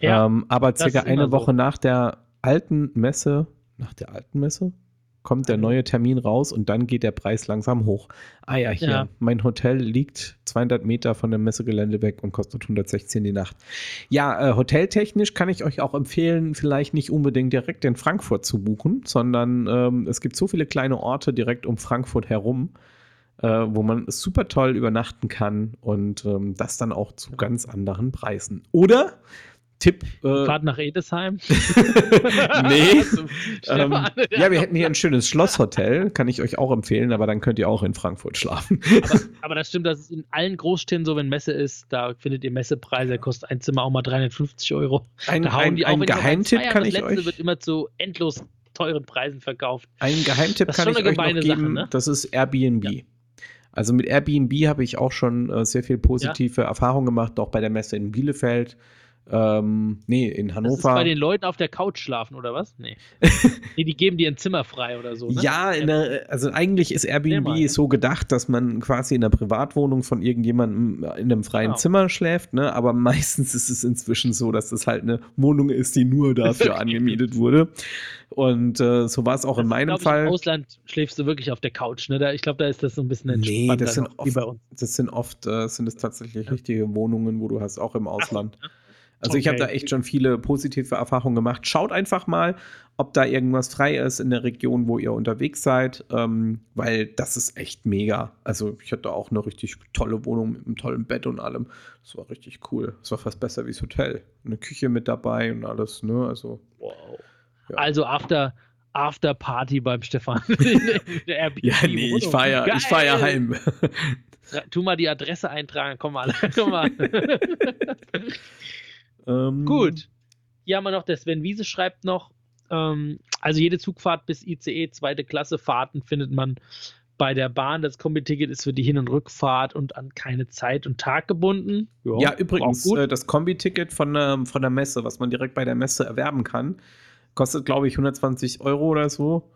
Ja, ähm, aber circa eine Woche so. nach der alten Messe, nach der alten Messe? Kommt der neue Termin raus und dann geht der Preis langsam hoch. Ah ja, hier, ja. mein Hotel liegt 200 Meter von dem Messegelände weg und kostet 116 die Nacht. Ja, äh, hoteltechnisch kann ich euch auch empfehlen, vielleicht nicht unbedingt direkt in Frankfurt zu buchen, sondern ähm, es gibt so viele kleine Orte direkt um Frankfurt herum, äh, wo man super toll übernachten kann und ähm, das dann auch zu ganz anderen Preisen. Oder Tipp. Äh, Fahrt nach Edesheim. <laughs> nee. <laughs> ähm, ja, wir hätten hier ein schönes Schlosshotel, kann ich euch auch empfehlen, aber dann könnt ihr auch in Frankfurt schlafen. aber, <laughs> aber, das stimmt, das ist in allen Großstädten so, wenn Messe ist, da findet ihr Messepreise, kostet ein Zimmer auch mal 350 Euro. Ein, ein, ein Geheimtipp kann ich euch. wird immer zu endlos teuren Preisen verkauft. Ein Geheimtipp kann ich euch noch geben, Sache, ne? das ist Airbnb. Ja. Also mit Airbnb habe ich auch schon äh, sehr viel positive ja. Erfahrungen gemacht, auch bei der Messe in Bielefeld. Ähm, nee, in Hannover. Das ist bei den Leuten auf der Couch schlafen oder was? Nee. <laughs> nee, die geben dir ein Zimmer frei oder so. Ne? Ja, der, also eigentlich ist Airbnb so gedacht, dass man quasi in einer Privatwohnung von irgendjemandem in einem freien genau. Zimmer schläft, ne? Aber <laughs> meistens ist es inzwischen so, dass das halt eine Wohnung ist, die nur dafür <laughs> angemietet wurde. Und äh, so war es auch das in meinem Fall. Ich, Im Ausland schläfst du wirklich auf der Couch, ne? Da, ich glaube, da ist das so ein bisschen entspannter. Nee, das sind oft, das sind oft äh, sind es tatsächlich ja. richtige Wohnungen, wo du hast, auch im Ausland. Ach, also okay. ich habe da echt schon viele positive Erfahrungen gemacht. Schaut einfach mal, ob da irgendwas frei ist in der Region, wo ihr unterwegs seid, ähm, weil das ist echt mega. Also ich hatte auch eine richtig tolle Wohnung mit einem tollen Bett und allem. Das war richtig cool. Das war fast besser wie das Hotel. Eine Küche mit dabei und alles, ne? Also. Wow. Ja. Also after After Party beim Stefan. <laughs> ja, nee, ich fahre ja, ich fahr ja heim. Tu mal die Adresse eintragen, komm mal. <laughs> komm mal. <laughs> Ähm, Gut. Hier haben wir noch, der Sven Wiese schreibt noch, ähm, also jede Zugfahrt bis ICE zweite Klasse Fahrten findet man bei der Bahn. Das Kombi-Ticket ist für die Hin- und Rückfahrt und an keine Zeit und Tag gebunden. Ja, ja übrigens, äh, das Kombi-Ticket von, ähm, von der Messe, was man direkt bei der Messe erwerben kann, kostet, glaube ich, 120 Euro oder so.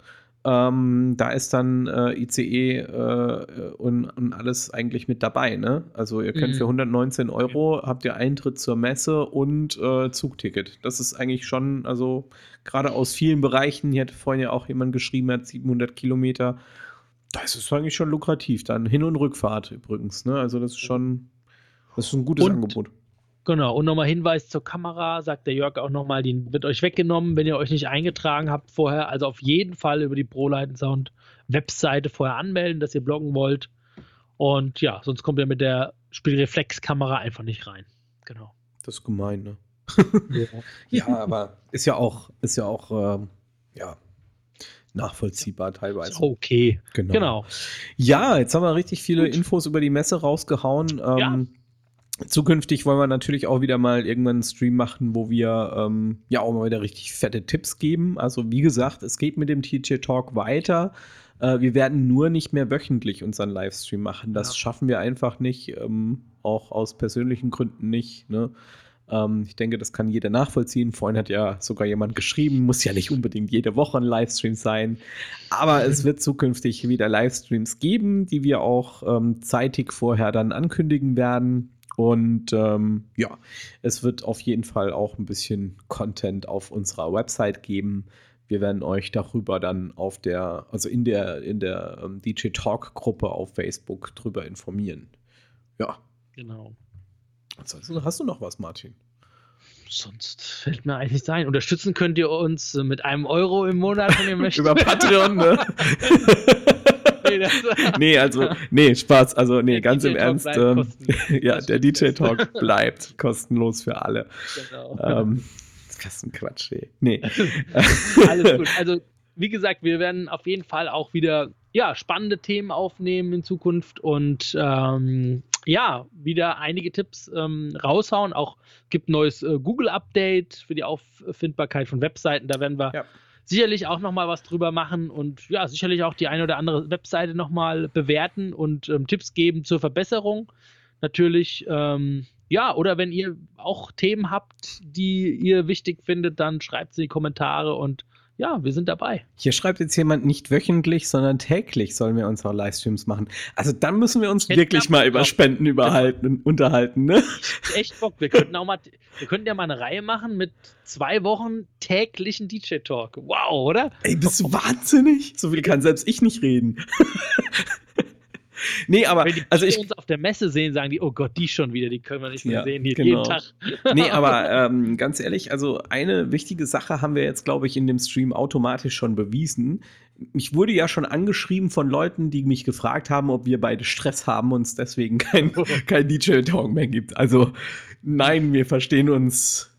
Ähm, da ist dann äh, ICE äh, und, und, alles eigentlich mit dabei. Ne? Also ihr könnt mhm. für 119 Euro habt ihr Eintritt zur Messe und äh, Zugticket. Das ist eigentlich schon, also gerade aus vielen Bereichen, hier hat vorhin ja auch jemand geschrieben, hat 700 Kilometer. Das ist eigentlich schon lukrativ. Dann Hin- und Rückfahrt übrigens. Ne? Also das ist schon, das ist ein gutes und, Angebot. Genau, und nochmal Hinweis zur Kamera, sagt der Jörg auch nochmal, die wird euch weggenommen, wenn ihr euch nicht eingetragen habt vorher. Also auf jeden Fall über die ProLight Sound Webseite vorher anmelden, dass ihr bloggen wollt. Und ja, sonst kommt ihr mit der Spielreflexkamera einfach nicht rein. Genau. Das ist gemein, ne? ja. <laughs> ja, aber ist ja auch, ist ja auch, ähm, ja, nachvollziehbar teilweise. Okay, genau. genau. Ja, jetzt haben wir richtig viele Gut. Infos über die Messe rausgehauen. Ähm, ja Zukünftig wollen wir natürlich auch wieder mal irgendwann einen Stream machen, wo wir ähm, ja auch mal wieder richtig fette Tipps geben. Also wie gesagt, es geht mit dem TJ Talk weiter. Äh, wir werden nur nicht mehr wöchentlich unseren Livestream machen. Das ja. schaffen wir einfach nicht, ähm, auch aus persönlichen Gründen nicht. Ne? Ähm, ich denke, das kann jeder nachvollziehen. Vorhin hat ja sogar jemand geschrieben, muss ja nicht unbedingt jede Woche ein Livestream sein. Aber <laughs> es wird zukünftig wieder Livestreams geben, die wir auch ähm, zeitig vorher dann ankündigen werden. Und ähm, ja, es wird auf jeden Fall auch ein bisschen Content auf unserer Website geben. Wir werden euch darüber dann auf der, also in der, in der ähm, DJ Talk Gruppe auf Facebook drüber informieren. Ja. Genau. Ansonsten hast du noch was, Martin? Sonst fällt mir eigentlich nichts ein. Unterstützen könnt ihr uns mit einem Euro im Monat, wenn ihr <laughs> möchtet. Über Patreon, ne? <laughs> <laughs> <laughs> nee, also, nee, Spaß. Also, nee, der ganz DJ im Ernst. Ähm, <laughs> ja, der DJ-Talk bleibt kostenlos für alle. Genau. Ähm, das ist ein Quatsch, ey. Nee. Alles gut. Also, wie gesagt, wir werden auf jeden Fall auch wieder ja, spannende Themen aufnehmen in Zukunft und ähm, ja, wieder einige Tipps ähm, raushauen. Auch gibt ein neues äh, Google-Update für die Auffindbarkeit von Webseiten. Da werden wir ja sicherlich auch nochmal was drüber machen und ja, sicherlich auch die eine oder andere Webseite nochmal bewerten und ähm, Tipps geben zur Verbesserung. Natürlich, ähm, ja, oder wenn ihr auch Themen habt, die ihr wichtig findet, dann schreibt sie in die Kommentare und ja, wir sind dabei. Hier schreibt jetzt jemand nicht wöchentlich, sondern täglich sollen wir unsere Livestreams machen. Also dann müssen wir uns wirklich mal über Spenden überhalten, unterhalten, ne? Echt Bock. Wir könnten auch mal, wir könnten ja mal eine Reihe machen mit zwei Wochen täglichen DJ-Talk. Wow, oder? Ey, bist du wahnsinnig? So viel kann selbst ich nicht reden. <laughs> nee, aber Wenn die also ich uns auf der Messe sehen, sagen die, oh Gott, die schon wieder, die können wir nicht mehr ja, sehen, hier genau. jeden Tag. nee, aber ähm, ganz ehrlich, also eine wichtige Sache haben wir jetzt, glaube ich, in dem Stream automatisch schon bewiesen. Mich wurde ja schon angeschrieben von Leuten, die mich gefragt haben, ob wir beide Stress haben und es deswegen kein, <laughs> kein DJ-Talk mehr gibt. Also nein, wir verstehen uns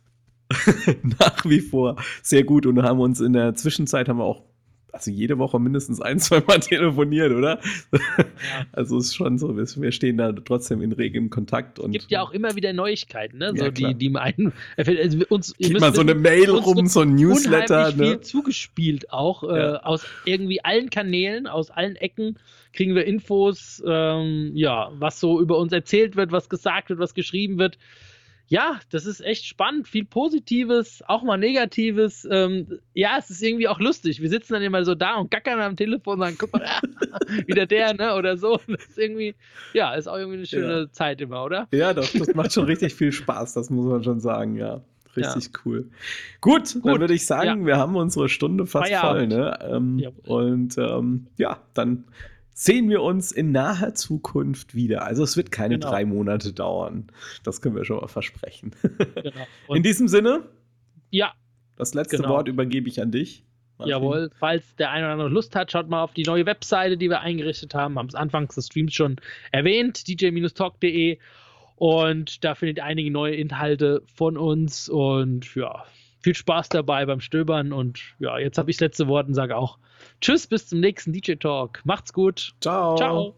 <laughs> nach wie vor sehr gut und haben uns in der Zwischenzeit haben wir auch also jede Woche mindestens ein, zwei Mal <laughs> telefoniert, oder? Ja. Also ist schon so, wir stehen da trotzdem in regem Kontakt. Es gibt ja auch immer wieder Neuigkeiten, ne? So ja, die, die einen, also uns, Geht mal so eine Mail rum, so ein Newsletter. Ne? viel zugespielt auch, äh, ja. äh, aus irgendwie allen Kanälen, aus allen Ecken kriegen wir Infos, ähm, ja, was so über uns erzählt wird, was gesagt wird, was geschrieben wird ja, das ist echt spannend. Viel Positives, auch mal Negatives. Ähm, ja, es ist irgendwie auch lustig. Wir sitzen dann immer so da und gackern am Telefon und sagen, guck mal, ja, <laughs> wieder der, ne? Oder so. Das ist irgendwie, ja, ist auch irgendwie eine schöne ja. Zeit immer, oder? Ja, doch, das macht schon richtig viel Spaß, das muss man schon sagen, ja. Richtig ja. cool. Gut, Gut, dann würde ich sagen, ja. wir haben unsere Stunde fast Feierabend. voll, ne? Ähm. Und ähm, ja, dann sehen wir uns in naher Zukunft wieder. Also es wird keine genau. drei Monate dauern. Das können wir schon mal versprechen. Genau. <laughs> in diesem Sinne. Ja. Das letzte genau. Wort übergebe ich an dich. Martin. Jawohl, falls der eine oder andere Lust hat, schaut mal auf die neue Webseite, die wir eingerichtet haben. Haben es anfangs des Streams schon erwähnt, dj-talk.de. Und da findet ihr einige neue Inhalte von uns. Und ja, viel Spaß dabei beim Stöbern. Und ja, jetzt habe ich das letzte Wort und sage auch Tschüss, bis zum nächsten DJ Talk. Macht's gut. Ciao. Ciao.